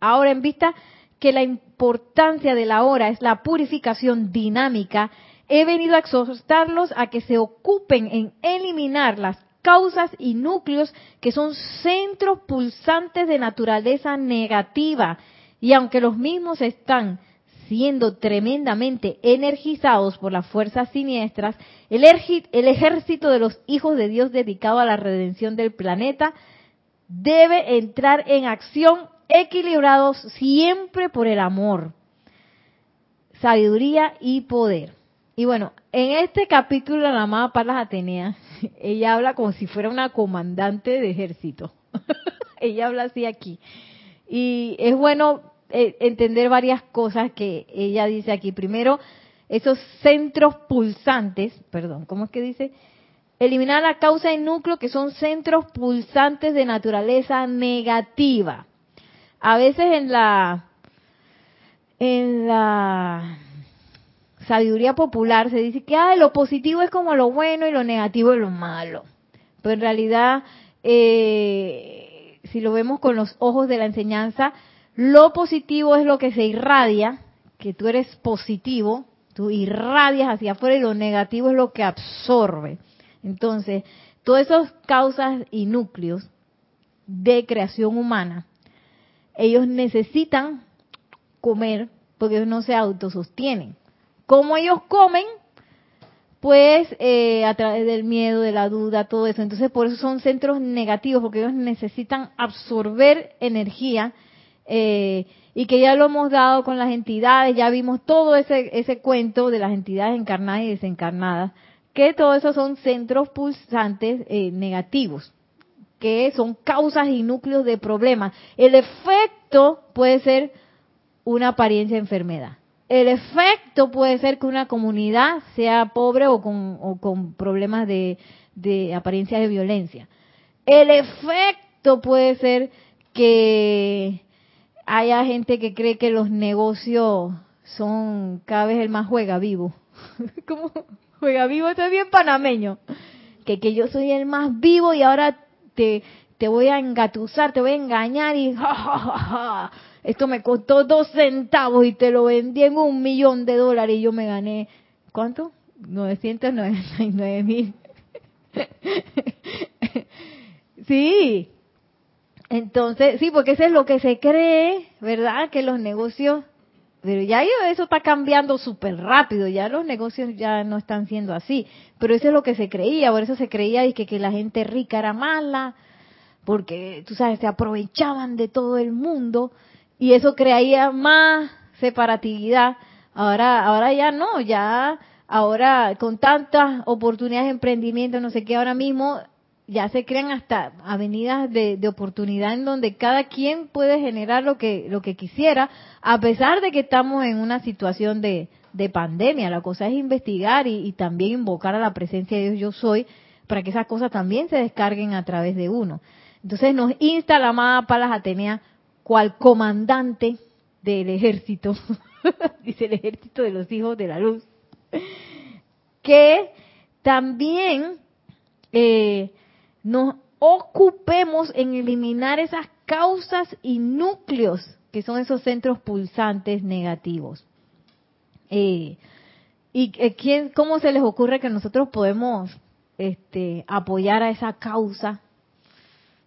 ahora en vista que la importancia de la hora es la purificación dinámica, he venido a exhortarlos a que se ocupen en eliminar las causas y núcleos que son centros pulsantes de naturaleza negativa. Y aunque los mismos están siendo tremendamente energizados por las fuerzas siniestras, el, el ejército de los hijos de Dios dedicado a la redención del planeta debe entrar en acción equilibrados siempre por el amor, sabiduría y poder. Y bueno, en este capítulo la amada Palas Atenea, ella habla como si fuera una comandante de ejército. ella habla así aquí. Y es bueno eh, entender varias cosas que ella dice aquí. Primero, esos centros pulsantes, perdón, ¿cómo es que dice? Eliminar la causa y núcleo que son centros pulsantes de naturaleza negativa a veces en la en la sabiduría popular se dice que ah, lo positivo es como lo bueno y lo negativo es lo malo. Pero en realidad, eh, si lo vemos con los ojos de la enseñanza, lo positivo es lo que se irradia, que tú eres positivo, Tú irradias hacia afuera y lo negativo es lo que absorbe. Entonces, todas esas causas y núcleos de creación humana, ellos necesitan comer porque ellos no se autosostienen. ¿Cómo ellos comen? Pues eh, a través del miedo, de la duda, todo eso. Entonces por eso son centros negativos, porque ellos necesitan absorber energía eh, y que ya lo hemos dado con las entidades, ya vimos todo ese, ese cuento de las entidades encarnadas y desencarnadas, que todos esos son centros pulsantes eh, negativos, que son causas y núcleos de problemas. El efecto puede ser una apariencia de enfermedad. El efecto puede ser que una comunidad sea pobre o con, problemas de, de apariencia de violencia. El efecto puede ser que haya gente que cree que los negocios son cada vez el más juega vivo. ¿Cómo juega vivo? Esto es bien panameño. Que, que yo soy el más vivo y ahora te, te voy a engatusar, te voy a engañar y esto me costó dos centavos y te lo vendí en un millón de dólares y yo me gané, ¿cuánto? 999 mil. sí. Entonces, sí, porque eso es lo que se cree, ¿verdad? Que los negocios, pero ya eso está cambiando súper rápido, ya los negocios ya no están siendo así, pero eso es lo que se creía, por eso se creía que, que la gente rica era mala, porque, tú sabes, se aprovechaban de todo el mundo y eso creía más separatividad. Ahora, ahora ya no, ya ahora con tantas oportunidades de emprendimiento, no sé qué, ahora mismo ya se crean hasta avenidas de, oportunidad en donde cada quien puede generar lo que lo que quisiera, a pesar de que estamos en una situación de, de pandemia. La cosa es investigar y, y, también invocar a la presencia de Dios yo soy para que esas cosas también se descarguen a través de uno. Entonces nos insta la amada Palas Atenea cual comandante del ejército, dice el ejército de los hijos de la luz, que también eh, nos ocupemos en eliminar esas causas y núcleos que son esos centros pulsantes negativos. Eh, ¿Y eh, quién, cómo se les ocurre que nosotros podemos este, apoyar a esa causa,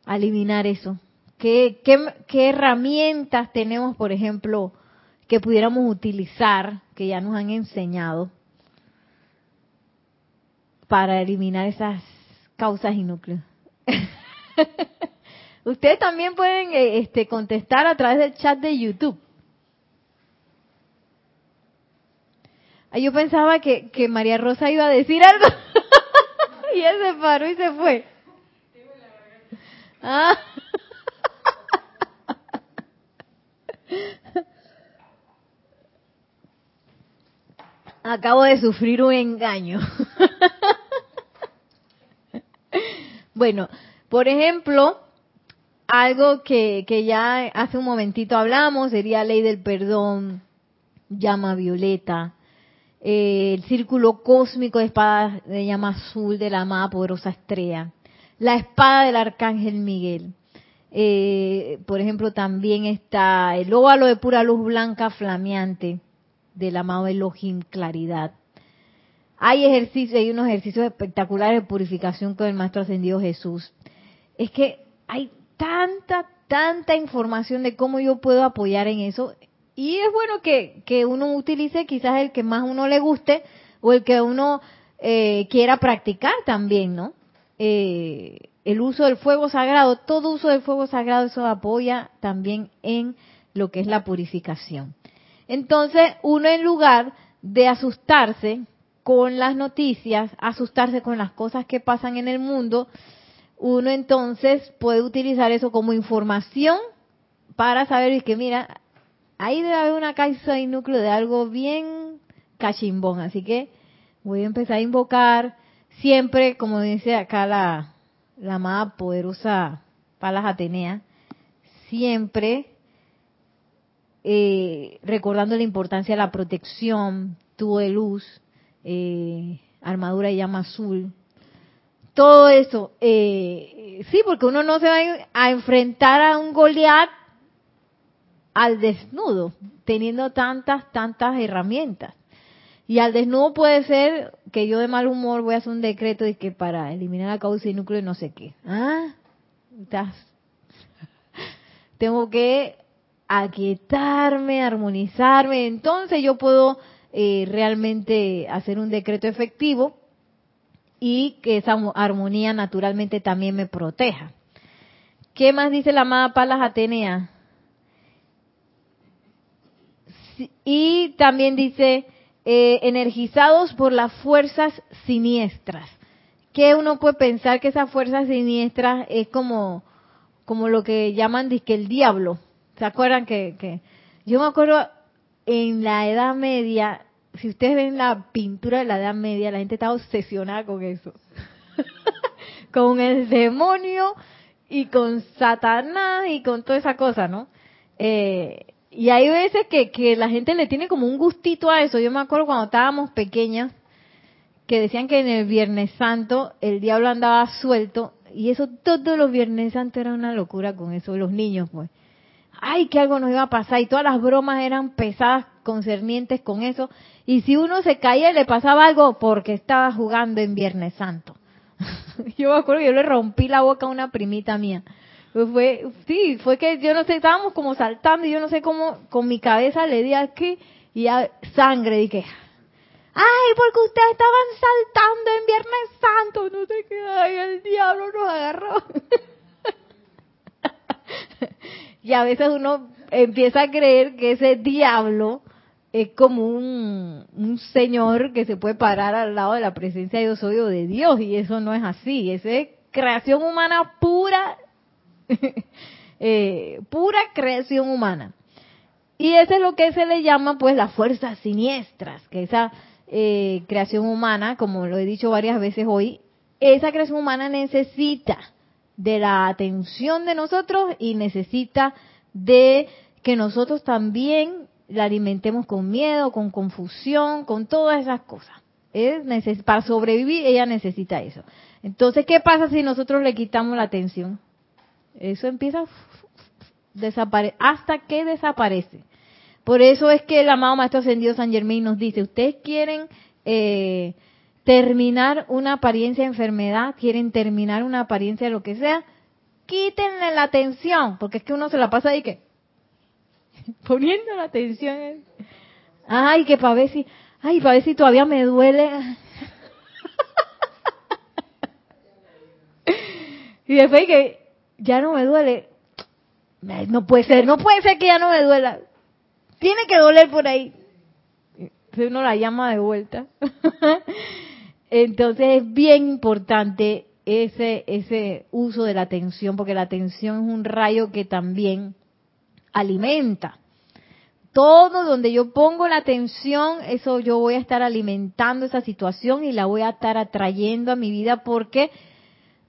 eliminar eso? ¿Qué, herramientas tenemos, por ejemplo, que pudiéramos utilizar, que ya nos han enseñado, para eliminar esas causas y núcleos? Ustedes también pueden eh, este, contestar a través del chat de YouTube. Ah, yo pensaba que, que María Rosa iba a decir algo y él se paró y se fue. Ah. Acabo de sufrir un engaño. bueno, por ejemplo, algo que, que ya hace un momentito hablamos sería ley del perdón, llama violeta, eh, el círculo cósmico de espada de llama azul de la amada poderosa estrella, la espada del arcángel Miguel, eh, por ejemplo, también está el óvalo de pura luz blanca flameante del amado Elohim Claridad. Hay ejercicios, hay unos ejercicios espectaculares de purificación con el Maestro Ascendido Jesús. Es que hay tanta, tanta información de cómo yo puedo apoyar en eso. Y es bueno que, que uno utilice quizás el que más uno le guste o el que uno eh, quiera practicar también, ¿no? Eh, el uso del fuego sagrado, todo uso del fuego sagrado, eso apoya también en lo que es la purificación. Entonces, uno en lugar de asustarse con las noticias, asustarse con las cosas que pasan en el mundo, uno entonces puede utilizar eso como información para saber que, mira, ahí debe haber una causa y núcleo de algo bien cachimbón. Así que voy a empezar a invocar siempre, como dice acá la, la amada poderosa Palas Atenea, siempre eh, recordando la importancia de la protección, tubo de luz, eh, armadura y llama azul, todo eso, eh, sí, porque uno no se va a enfrentar a un Goliat al desnudo, teniendo tantas, tantas herramientas. Y al desnudo puede ser que yo de mal humor voy a hacer un decreto de que para eliminar la causa y núcleo y no sé qué. Ah, estás. Tengo que aquietarme, armonizarme. Entonces yo puedo eh, realmente hacer un decreto efectivo y que esa armonía naturalmente también me proteja. ¿Qué más dice la amada Palas Atenea? Y también dice, eh, energizados por las fuerzas siniestras. Que uno puede pensar que esas fuerzas siniestras es como, como lo que llaman que el diablo. ¿Se acuerdan que, que yo me acuerdo en la Edad Media, si ustedes ven la pintura de la Edad Media, la gente estaba obsesionada con eso. con el demonio y con Satanás y con toda esa cosa, ¿no? Eh, y hay veces que, que la gente le tiene como un gustito a eso. Yo me acuerdo cuando estábamos pequeñas que decían que en el Viernes Santo el diablo andaba suelto y eso todos los Viernes Santos era una locura con eso, los niños pues. Ay, que algo nos iba a pasar y todas las bromas eran pesadas concernientes con eso. Y si uno se caía le pasaba algo porque estaba jugando en Viernes Santo. yo me acuerdo que yo le rompí la boca a una primita mía fue, sí, fue que yo no sé, estábamos como saltando y yo no sé cómo con mi cabeza le di aquí y ya sangre, dije, ay, porque ustedes estaban saltando en Viernes Santo, no sé qué, ay, el diablo nos agarró. y a veces uno empieza a creer que ese diablo es como un, un señor que se puede parar al lado de la presencia de Dios de Dios y eso no es así, es creación humana pura Eh, pura creación humana. Y eso es lo que se le llama pues las fuerzas siniestras, que esa eh, creación humana, como lo he dicho varias veces hoy, esa creación humana necesita de la atención de nosotros y necesita de que nosotros también la alimentemos con miedo, con confusión, con todas esas cosas. Es para sobrevivir ella necesita eso. Entonces, ¿qué pasa si nosotros le quitamos la atención? Eso empieza desaparece hasta que desaparece. Por eso es que el amado Maestro Ascendido San Germain nos dice, ustedes quieren eh, terminar una apariencia de enfermedad, quieren terminar una apariencia de lo que sea, quítenle la atención, porque es que uno se la pasa ahí que poniendo la atención. Ay, que para ver si, ay, para ver si todavía me duele. y después que ya no me duele. No puede ser, no puede ser que ya no me duela. Tiene que doler por ahí. Si uno la llama de vuelta. Entonces es bien importante ese, ese uso de la atención, porque la atención es un rayo que también alimenta. Todo donde yo pongo la atención, eso yo voy a estar alimentando esa situación y la voy a estar atrayendo a mi vida porque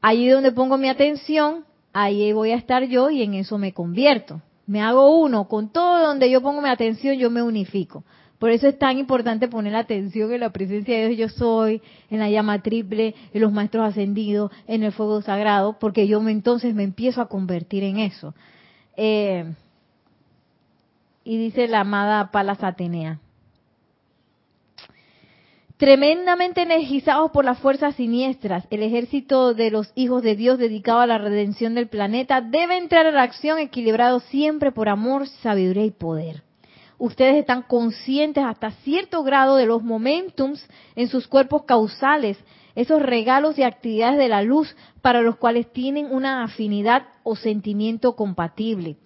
allí donde pongo mi atención, ahí voy a estar yo y en eso me convierto. Me hago uno, con todo donde yo pongo mi atención, yo me unifico. Por eso es tan importante poner atención en la presencia de Dios yo soy, en la llama triple, en los maestros ascendidos, en el fuego sagrado, porque yo me, entonces me empiezo a convertir en eso. Eh, y dice la amada Palas Atenea, tremendamente energizados por las fuerzas siniestras, el ejército de los hijos de Dios dedicado a la redención del planeta debe entrar en la acción equilibrado siempre por amor, sabiduría y poder. Ustedes están conscientes hasta cierto grado de los momentums en sus cuerpos causales, esos regalos y actividades de la luz para los cuales tienen una afinidad o sentimiento compatible.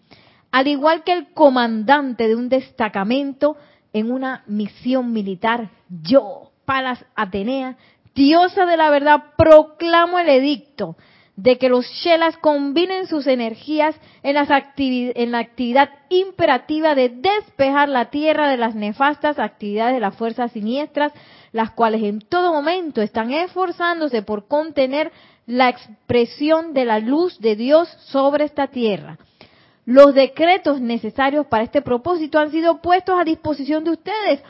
Al igual que el comandante de un destacamento en una misión militar, yo, Palas Atenea, diosa de la verdad, proclamo el edicto de que los Shelas combinen sus energías en, las en la actividad imperativa de despejar la tierra de las nefastas actividades de las fuerzas siniestras, las cuales en todo momento están esforzándose por contener la expresión de la luz de Dios sobre esta tierra. Los decretos necesarios para este propósito han sido puestos a disposición de ustedes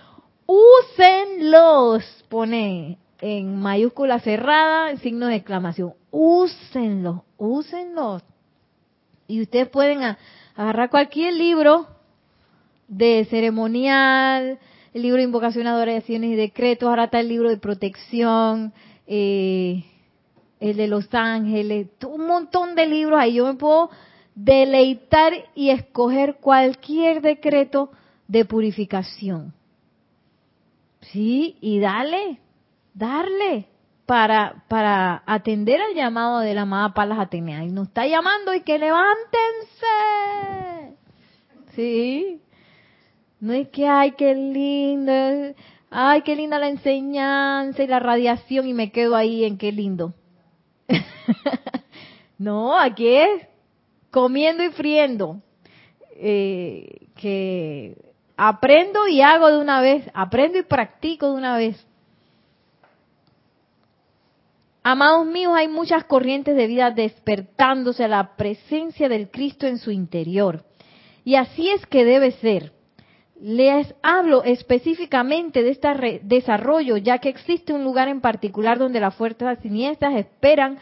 úsenlos, pone en mayúscula cerrada, en signo de exclamación, úsenlos, úsenlos. Y ustedes pueden agarrar cualquier libro de ceremonial, el libro de invocación, adoraciones y decretos, ahora está el libro de protección, eh, el de los ángeles, un montón de libros ahí. Yo me puedo deleitar y escoger cualquier decreto de purificación. Sí, y dale, darle para, para atender al llamado de la amada Palas Atenea. Y nos está llamando y que levántense. Sí. No es que, ay, qué lindo, ay, qué linda la enseñanza y la radiación y me quedo ahí en qué lindo. no, aquí es comiendo y friendo. Eh, que aprendo y hago de una vez, aprendo y practico de una vez. Amados míos, hay muchas corrientes de vida despertándose a la presencia del Cristo en su interior. Y así es que debe ser. Les hablo específicamente de este desarrollo, ya que existe un lugar en particular donde las fuerzas siniestras esperan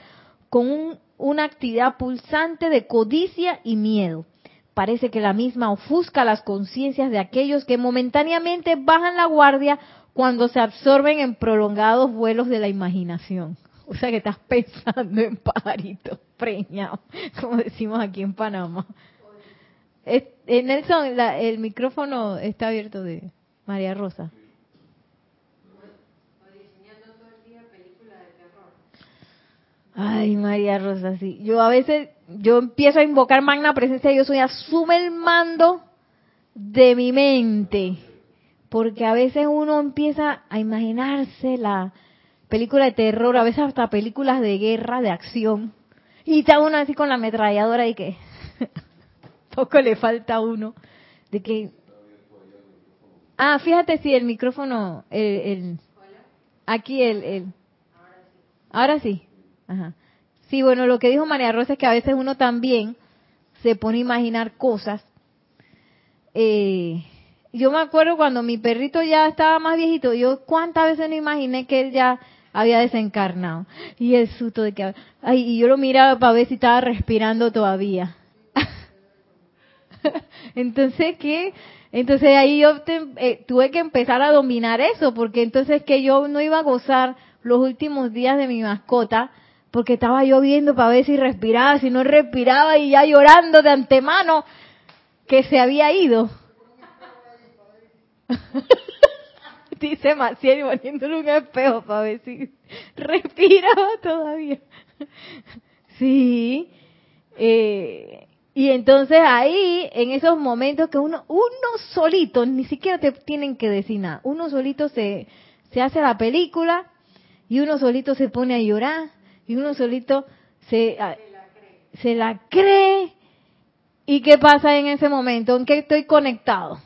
con una actividad pulsante de codicia y miedo. Parece que la misma ofusca las conciencias de aquellos que momentáneamente bajan la guardia cuando se absorben en prolongados vuelos de la imaginación. O sea que estás pensando en pajarito preñado, como decimos aquí en Panamá. Eh, Nelson, el micrófono está abierto de María Rosa. Ay, María Rosa, sí. Yo a veces, yo empiezo a invocar magna presencia yo soy, asume el mando de mi mente. Porque a veces uno empieza a imaginarse la, películas de terror, a veces hasta películas de guerra, de acción. Y está uno así con la ametralladora y que poco le falta a uno. De que... Ah, fíjate si el micrófono, el, aquí el, el... Ahora sí. Ajá. Sí, bueno, lo que dijo María Rosa es que a veces uno también se pone a imaginar cosas. Eh, yo me acuerdo cuando mi perrito ya estaba más viejito, yo cuántas veces no imaginé que él ya había desencarnado. Y el susto de que... Ay, y yo lo miraba para ver si estaba respirando todavía. entonces, ¿qué? Entonces ahí yo eh, tuve que empezar a dominar eso, porque entonces que yo no iba a gozar los últimos días de mi mascota, porque estaba yo viendo para ver si respiraba, si no respiraba y ya llorando de antemano que se había ido. dice Maciel poniéndole un espejo para ver si respiraba todavía. Sí. Eh, y entonces ahí, en esos momentos que uno, uno solito, ni siquiera te tienen que decir nada, uno solito se, se hace la película y uno solito se pone a llorar y uno solito se, se la cree. ¿Y qué pasa en ese momento? ¿En qué estoy conectado?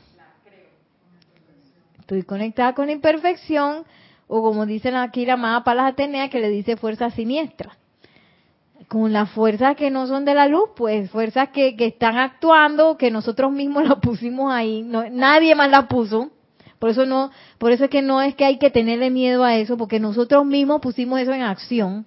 Estoy conectada con imperfección, o como dicen aquí la amada Palas Atenea, que le dice fuerza siniestra. Con las fuerzas que no son de la luz, pues fuerzas que, que están actuando, que nosotros mismos la pusimos ahí, nadie más la puso. Por eso no, por eso es que no es que hay que tenerle miedo a eso, porque nosotros mismos pusimos eso en acción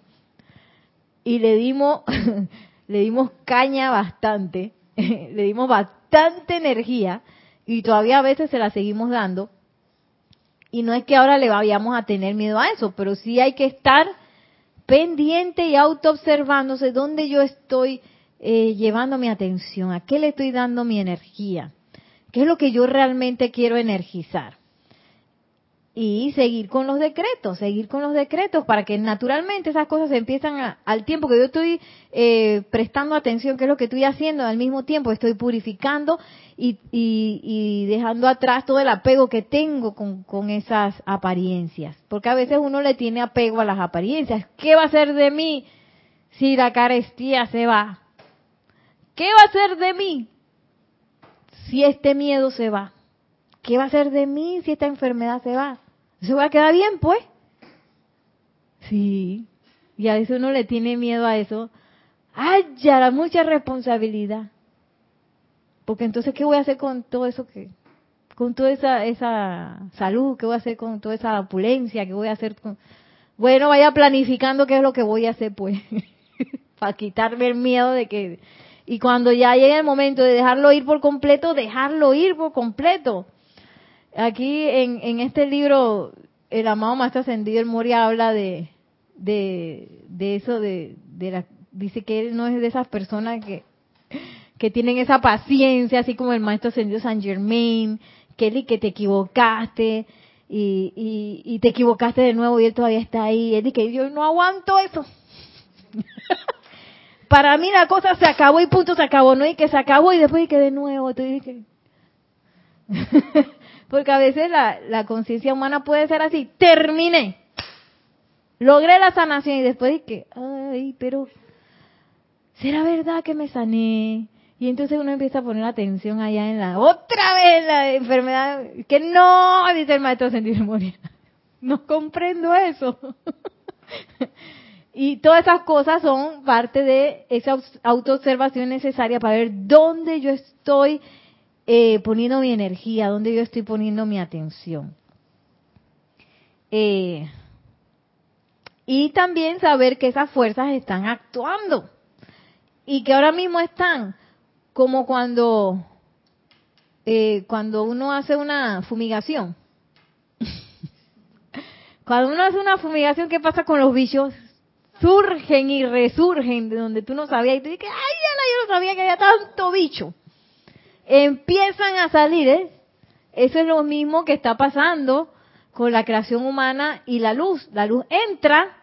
y le dimos, le dimos caña bastante, le dimos bastante energía y todavía a veces se la seguimos dando. Y no es que ahora le vayamos a tener miedo a eso, pero sí hay que estar pendiente y autoobservándose dónde yo estoy eh, llevando mi atención, a qué le estoy dando mi energía, qué es lo que yo realmente quiero energizar y seguir con los decretos, seguir con los decretos para que naturalmente esas cosas se empiezan al tiempo que yo estoy eh, prestando atención, que es lo que estoy haciendo, al mismo tiempo estoy purificando y, y, dejando atrás todo el apego que tengo con, con, esas apariencias, porque a veces uno le tiene apego a las apariencias. ¿Qué va a ser de mí si la carestía se va? ¿Qué va a ser de mí si este miedo se va? ¿Qué va a ser de mí si esta enfermedad se va? ¿Se va a quedar bien, pues? Sí. Y a veces uno le tiene miedo a eso. ¡Ay, ya! Mucha responsabilidad. Porque entonces, ¿qué voy a hacer con todo eso que, con toda esa, esa salud? ¿Qué voy a hacer con toda esa opulencia? ¿Qué voy a hacer con... Bueno, vaya planificando qué es lo que voy a hacer, pues, para quitarme el miedo de que... Y cuando ya llegue el momento de dejarlo ir por completo, dejarlo ir por completo. Aquí en, en este libro, el amado Maestro Ascendido, el Moria, habla de, de, de eso, de, de la, dice que él no es de esas personas que, que tienen esa paciencia, así como el Maestro Ascendido San Germain, que él y que te equivocaste, y, y, y, te equivocaste de nuevo y él todavía está ahí. Él dice, yo no aguanto eso. Para mí la cosa se acabó y punto se acabó, ¿no? Y que se acabó y después y que de nuevo. Te dije. Porque a veces la, la conciencia humana puede ser así. Terminé. Logré la sanación y después dije, ay, pero ¿será verdad que me sané? Y entonces uno empieza a poner atención allá en la otra vez la enfermedad. Que no, dice el maestro Sentir Morir. No comprendo eso. y todas esas cosas son parte de esa autoobservación necesaria para ver dónde yo estoy eh, poniendo mi energía, dónde yo estoy poniendo mi atención. Eh, y también saber que esas fuerzas están actuando y que ahora mismo están como cuando, eh, cuando uno hace una fumigación. cuando uno hace una fumigación, ¿qué pasa con los bichos? Surgen y resurgen de donde tú no sabías y tú dices, ay, yo no sabía que había tanto bicho. Empiezan a salir, ¿eh? Eso es lo mismo que está pasando con la creación humana y la luz. La luz entra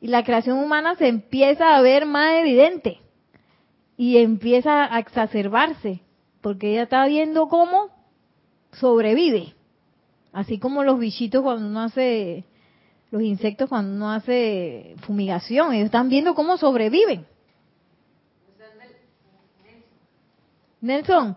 y la creación humana se empieza a ver más evidente y empieza a exacerbarse, porque ella está viendo cómo sobrevive. Así como los bichitos cuando uno hace, los insectos cuando uno hace fumigación, ellos están viendo cómo sobreviven. Nelson,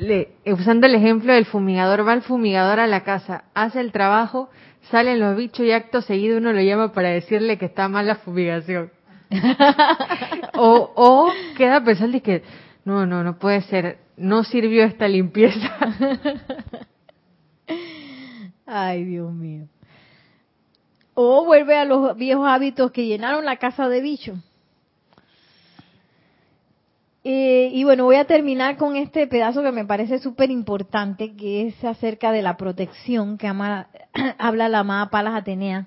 Le, usando el ejemplo del fumigador, va el fumigador a la casa, hace el trabajo, salen los bichos y acto seguido uno lo llama para decirle que está mal la fumigación. o, o queda pensando que no, no, no puede ser, no sirvió esta limpieza. Ay, Dios mío. O vuelve a los viejos hábitos que llenaron la casa de bichos. Eh, y bueno, voy a terminar con este pedazo que me parece súper importante, que es acerca de la protección que habla la amada Palas Atenea.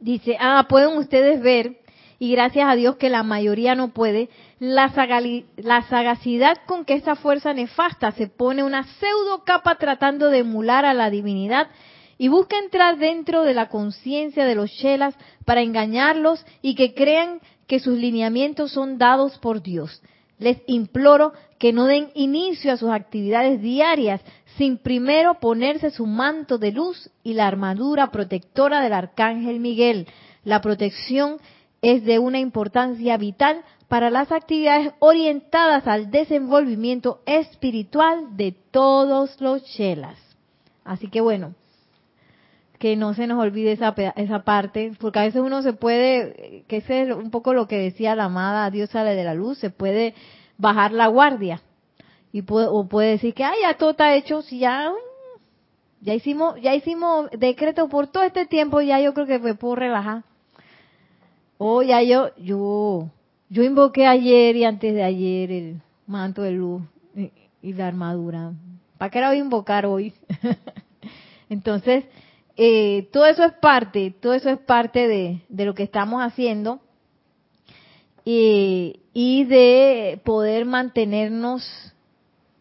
Dice, ah, pueden ustedes ver, y gracias a Dios que la mayoría no puede, la, la sagacidad con que esta fuerza nefasta se pone una pseudo capa tratando de emular a la divinidad y busca entrar dentro de la conciencia de los chelas para engañarlos y que crean que sus lineamientos son dados por Dios. Les imploro que no den inicio a sus actividades diarias sin primero ponerse su manto de luz y la armadura protectora del arcángel Miguel. La protección es de una importancia vital para las actividades orientadas al desenvolvimiento espiritual de todos los chelas. Así que bueno, que no se nos olvide esa, esa parte, porque a veces uno se puede, que ese es un poco lo que decía la amada Dios sale de la luz, se puede bajar la guardia y puede, o puede decir que, ay, ya todo está hecho, ya, ya hicimos, ya hicimos decreto por todo este tiempo, ya yo creo que me puedo relajar. O ya yo, yo, yo invoqué ayer y antes de ayer el manto de luz y, y la armadura. ¿Para qué la voy a invocar hoy? Entonces, eh, todo eso es parte, todo eso es parte de, lo que estamos haciendo y de poder mantenernos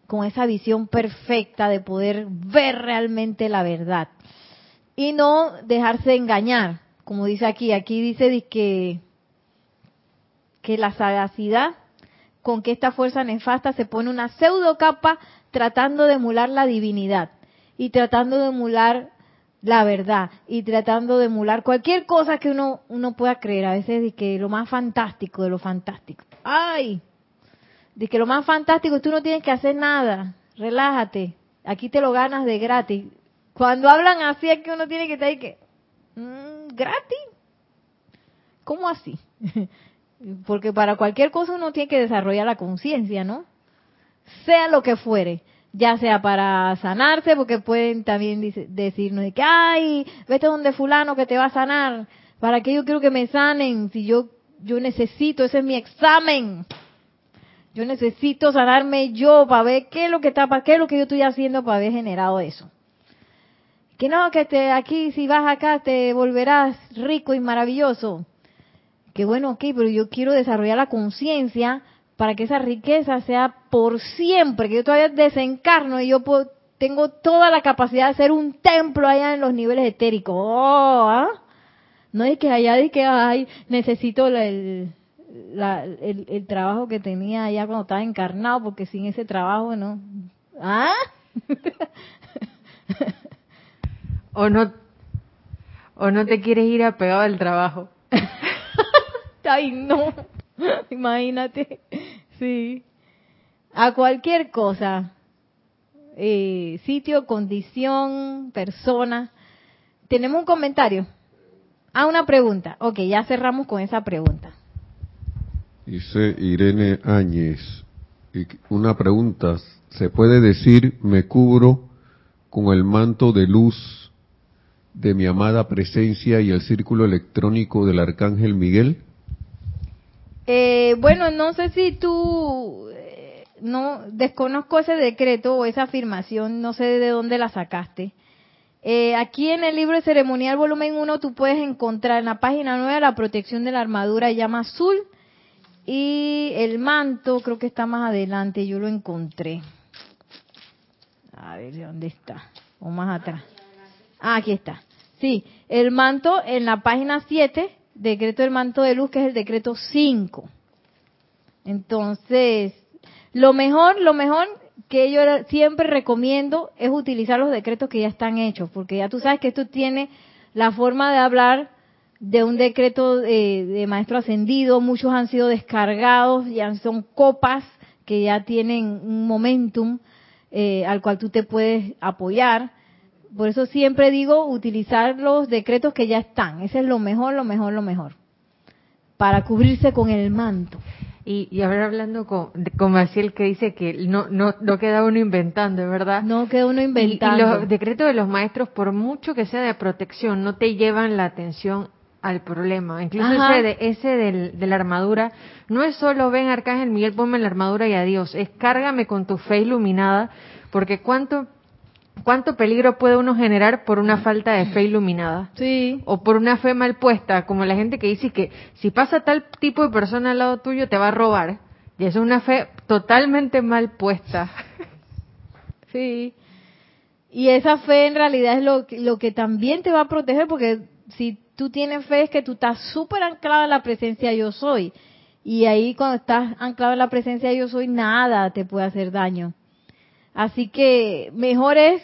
con esa visión perfecta de poder ver realmente la verdad y no dejarse engañar, como dice aquí, aquí dice que, que la sagacidad con que esta fuerza nefasta se pone una pseudo capa tratando de emular la divinidad y tratando de emular la verdad y tratando de emular cualquier cosa que uno, uno pueda creer. A veces de que lo más fantástico de lo fantástico. ¡Ay! De que lo más fantástico, tú no tienes que hacer nada. Relájate. Aquí te lo ganas de gratis. Cuando hablan así es que uno tiene que estar ahí que... Mm, ¿Gratis? ¿cómo así? Porque para cualquier cosa uno tiene que desarrollar la conciencia, ¿no? Sea lo que fuere, ya sea para sanarse, porque pueden también decirnos que, ay, vete donde fulano que te va a sanar, ¿para qué yo quiero que me sanen? Si yo, yo necesito, ese es mi examen. Yo necesito sanarme yo para ver qué es lo que está, para qué es lo que yo estoy haciendo para haber generado eso. Que no, que te, aquí, si vas acá, te volverás rico y maravilloso. Que bueno, ok, pero yo quiero desarrollar la conciencia para que esa riqueza sea por siempre, que yo todavía desencarno y yo tengo toda la capacidad de hacer un templo allá en los niveles etéricos. Oh, ¿ah? No es que allá de que ay, necesito el, el, trabajo que tenía allá cuando estaba encarnado, porque sin ese trabajo no. ¿Ah? o no o no te quieres ir apegado al trabajo. Ay, no. Imagínate. Sí. A cualquier cosa. Eh, sitio, condición, persona. ¿Tenemos un comentario? Ah, una pregunta. Ok, ya cerramos con esa pregunta. Dice Irene Áñez. Una pregunta. ¿Se puede decir me cubro con el manto de luz de mi amada presencia y el círculo electrónico del Arcángel Miguel? Eh, bueno, no sé si tú, eh, no desconozco ese decreto o esa afirmación, no sé de dónde la sacaste. Eh, aquí en el libro de ceremonial volumen 1 tú puedes encontrar en la página 9 la protección de la armadura llama azul y el manto creo que está más adelante, yo lo encontré. A ver, ¿dónde está? O más atrás. Ah, aquí está. Sí, el manto en la página 7 decreto del manto de luz, que es el decreto 5. Entonces, lo mejor, lo mejor que yo siempre recomiendo es utilizar los decretos que ya están hechos, porque ya tú sabes que esto tiene la forma de hablar de un decreto de, maestro ascendido, muchos han sido descargados, ya son copas que ya tienen un momentum eh, al cual tú te puedes apoyar. Por eso siempre digo utilizar los decretos que ya están. Ese es lo mejor, lo mejor, lo mejor. Para cubrirse con el manto. Y, y ahora hablando con, con Maciel que dice que no, no, no queda uno inventando, ¿verdad? No queda uno inventando. Y, los decretos de los maestros, por mucho que sea de protección, no te llevan la atención al problema. Incluso ese, de, ese del, de la armadura, no es solo ven Arcángel Miguel, ponme la armadura y adiós, es cárgame con tu fe iluminada, porque cuánto ¿Cuánto peligro puede uno generar por una falta de fe iluminada? Sí. O por una fe mal puesta, como la gente que dice que si pasa tal tipo de persona al lado tuyo te va a robar. Y es una fe totalmente mal puesta. Sí. Y esa fe en realidad es lo, lo que también te va a proteger porque si tú tienes fe es que tú estás súper anclado en la presencia yo soy. Y ahí cuando estás anclado en la presencia yo soy, nada te puede hacer daño. Así que mejor es,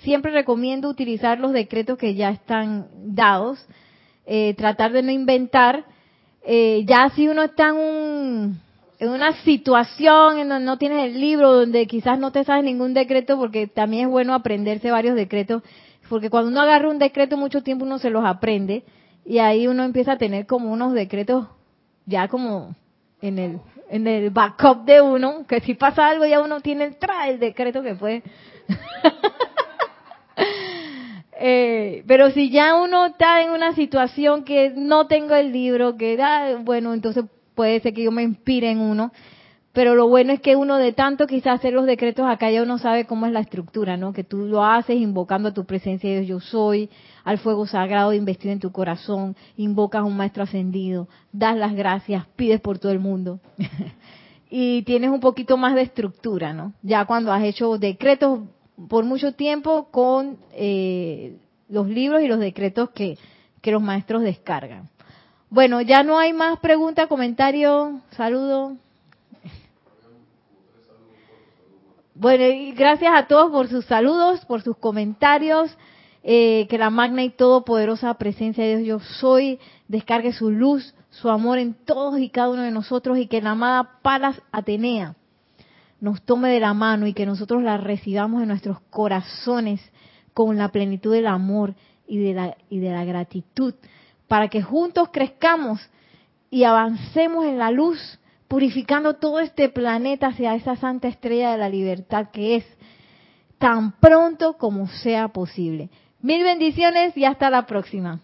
siempre recomiendo utilizar los decretos que ya están dados, eh, tratar de no inventar. Eh, ya si uno está en, en una situación en donde no tienes el libro, donde quizás no te sabes ningún decreto, porque también es bueno aprenderse varios decretos, porque cuando uno agarra un decreto mucho tiempo uno se los aprende y ahí uno empieza a tener como unos decretos ya como en el en el backup de uno, que si pasa algo ya uno tiene el, el decreto que puede. eh, pero si ya uno está en una situación que no tengo el libro, que da, bueno, entonces puede ser que yo me inspire en uno. Pero lo bueno es que uno de tanto quizás hacer los decretos acá ya uno sabe cómo es la estructura, ¿no? Que tú lo haces invocando a tu presencia yo soy, al fuego sagrado investido en tu corazón, invocas a un maestro ascendido, das las gracias, pides por todo el mundo. y tienes un poquito más de estructura, ¿no? Ya cuando has hecho decretos por mucho tiempo con eh, los libros y los decretos que, que los maestros descargan. Bueno, ya no hay más preguntas, comentarios, saludos. Bueno, y gracias a todos por sus saludos, por sus comentarios. Eh, que la magna y todopoderosa presencia de Dios yo soy descargue su luz, su amor en todos y cada uno de nosotros y que la amada Palas Atenea nos tome de la mano y que nosotros la recibamos en nuestros corazones con la plenitud del amor y de la, y de la gratitud para que juntos crezcamos y avancemos en la luz, purificando todo este planeta hacia esa santa estrella de la libertad que es tan pronto como sea posible. Mil bendiciones y hasta la próxima.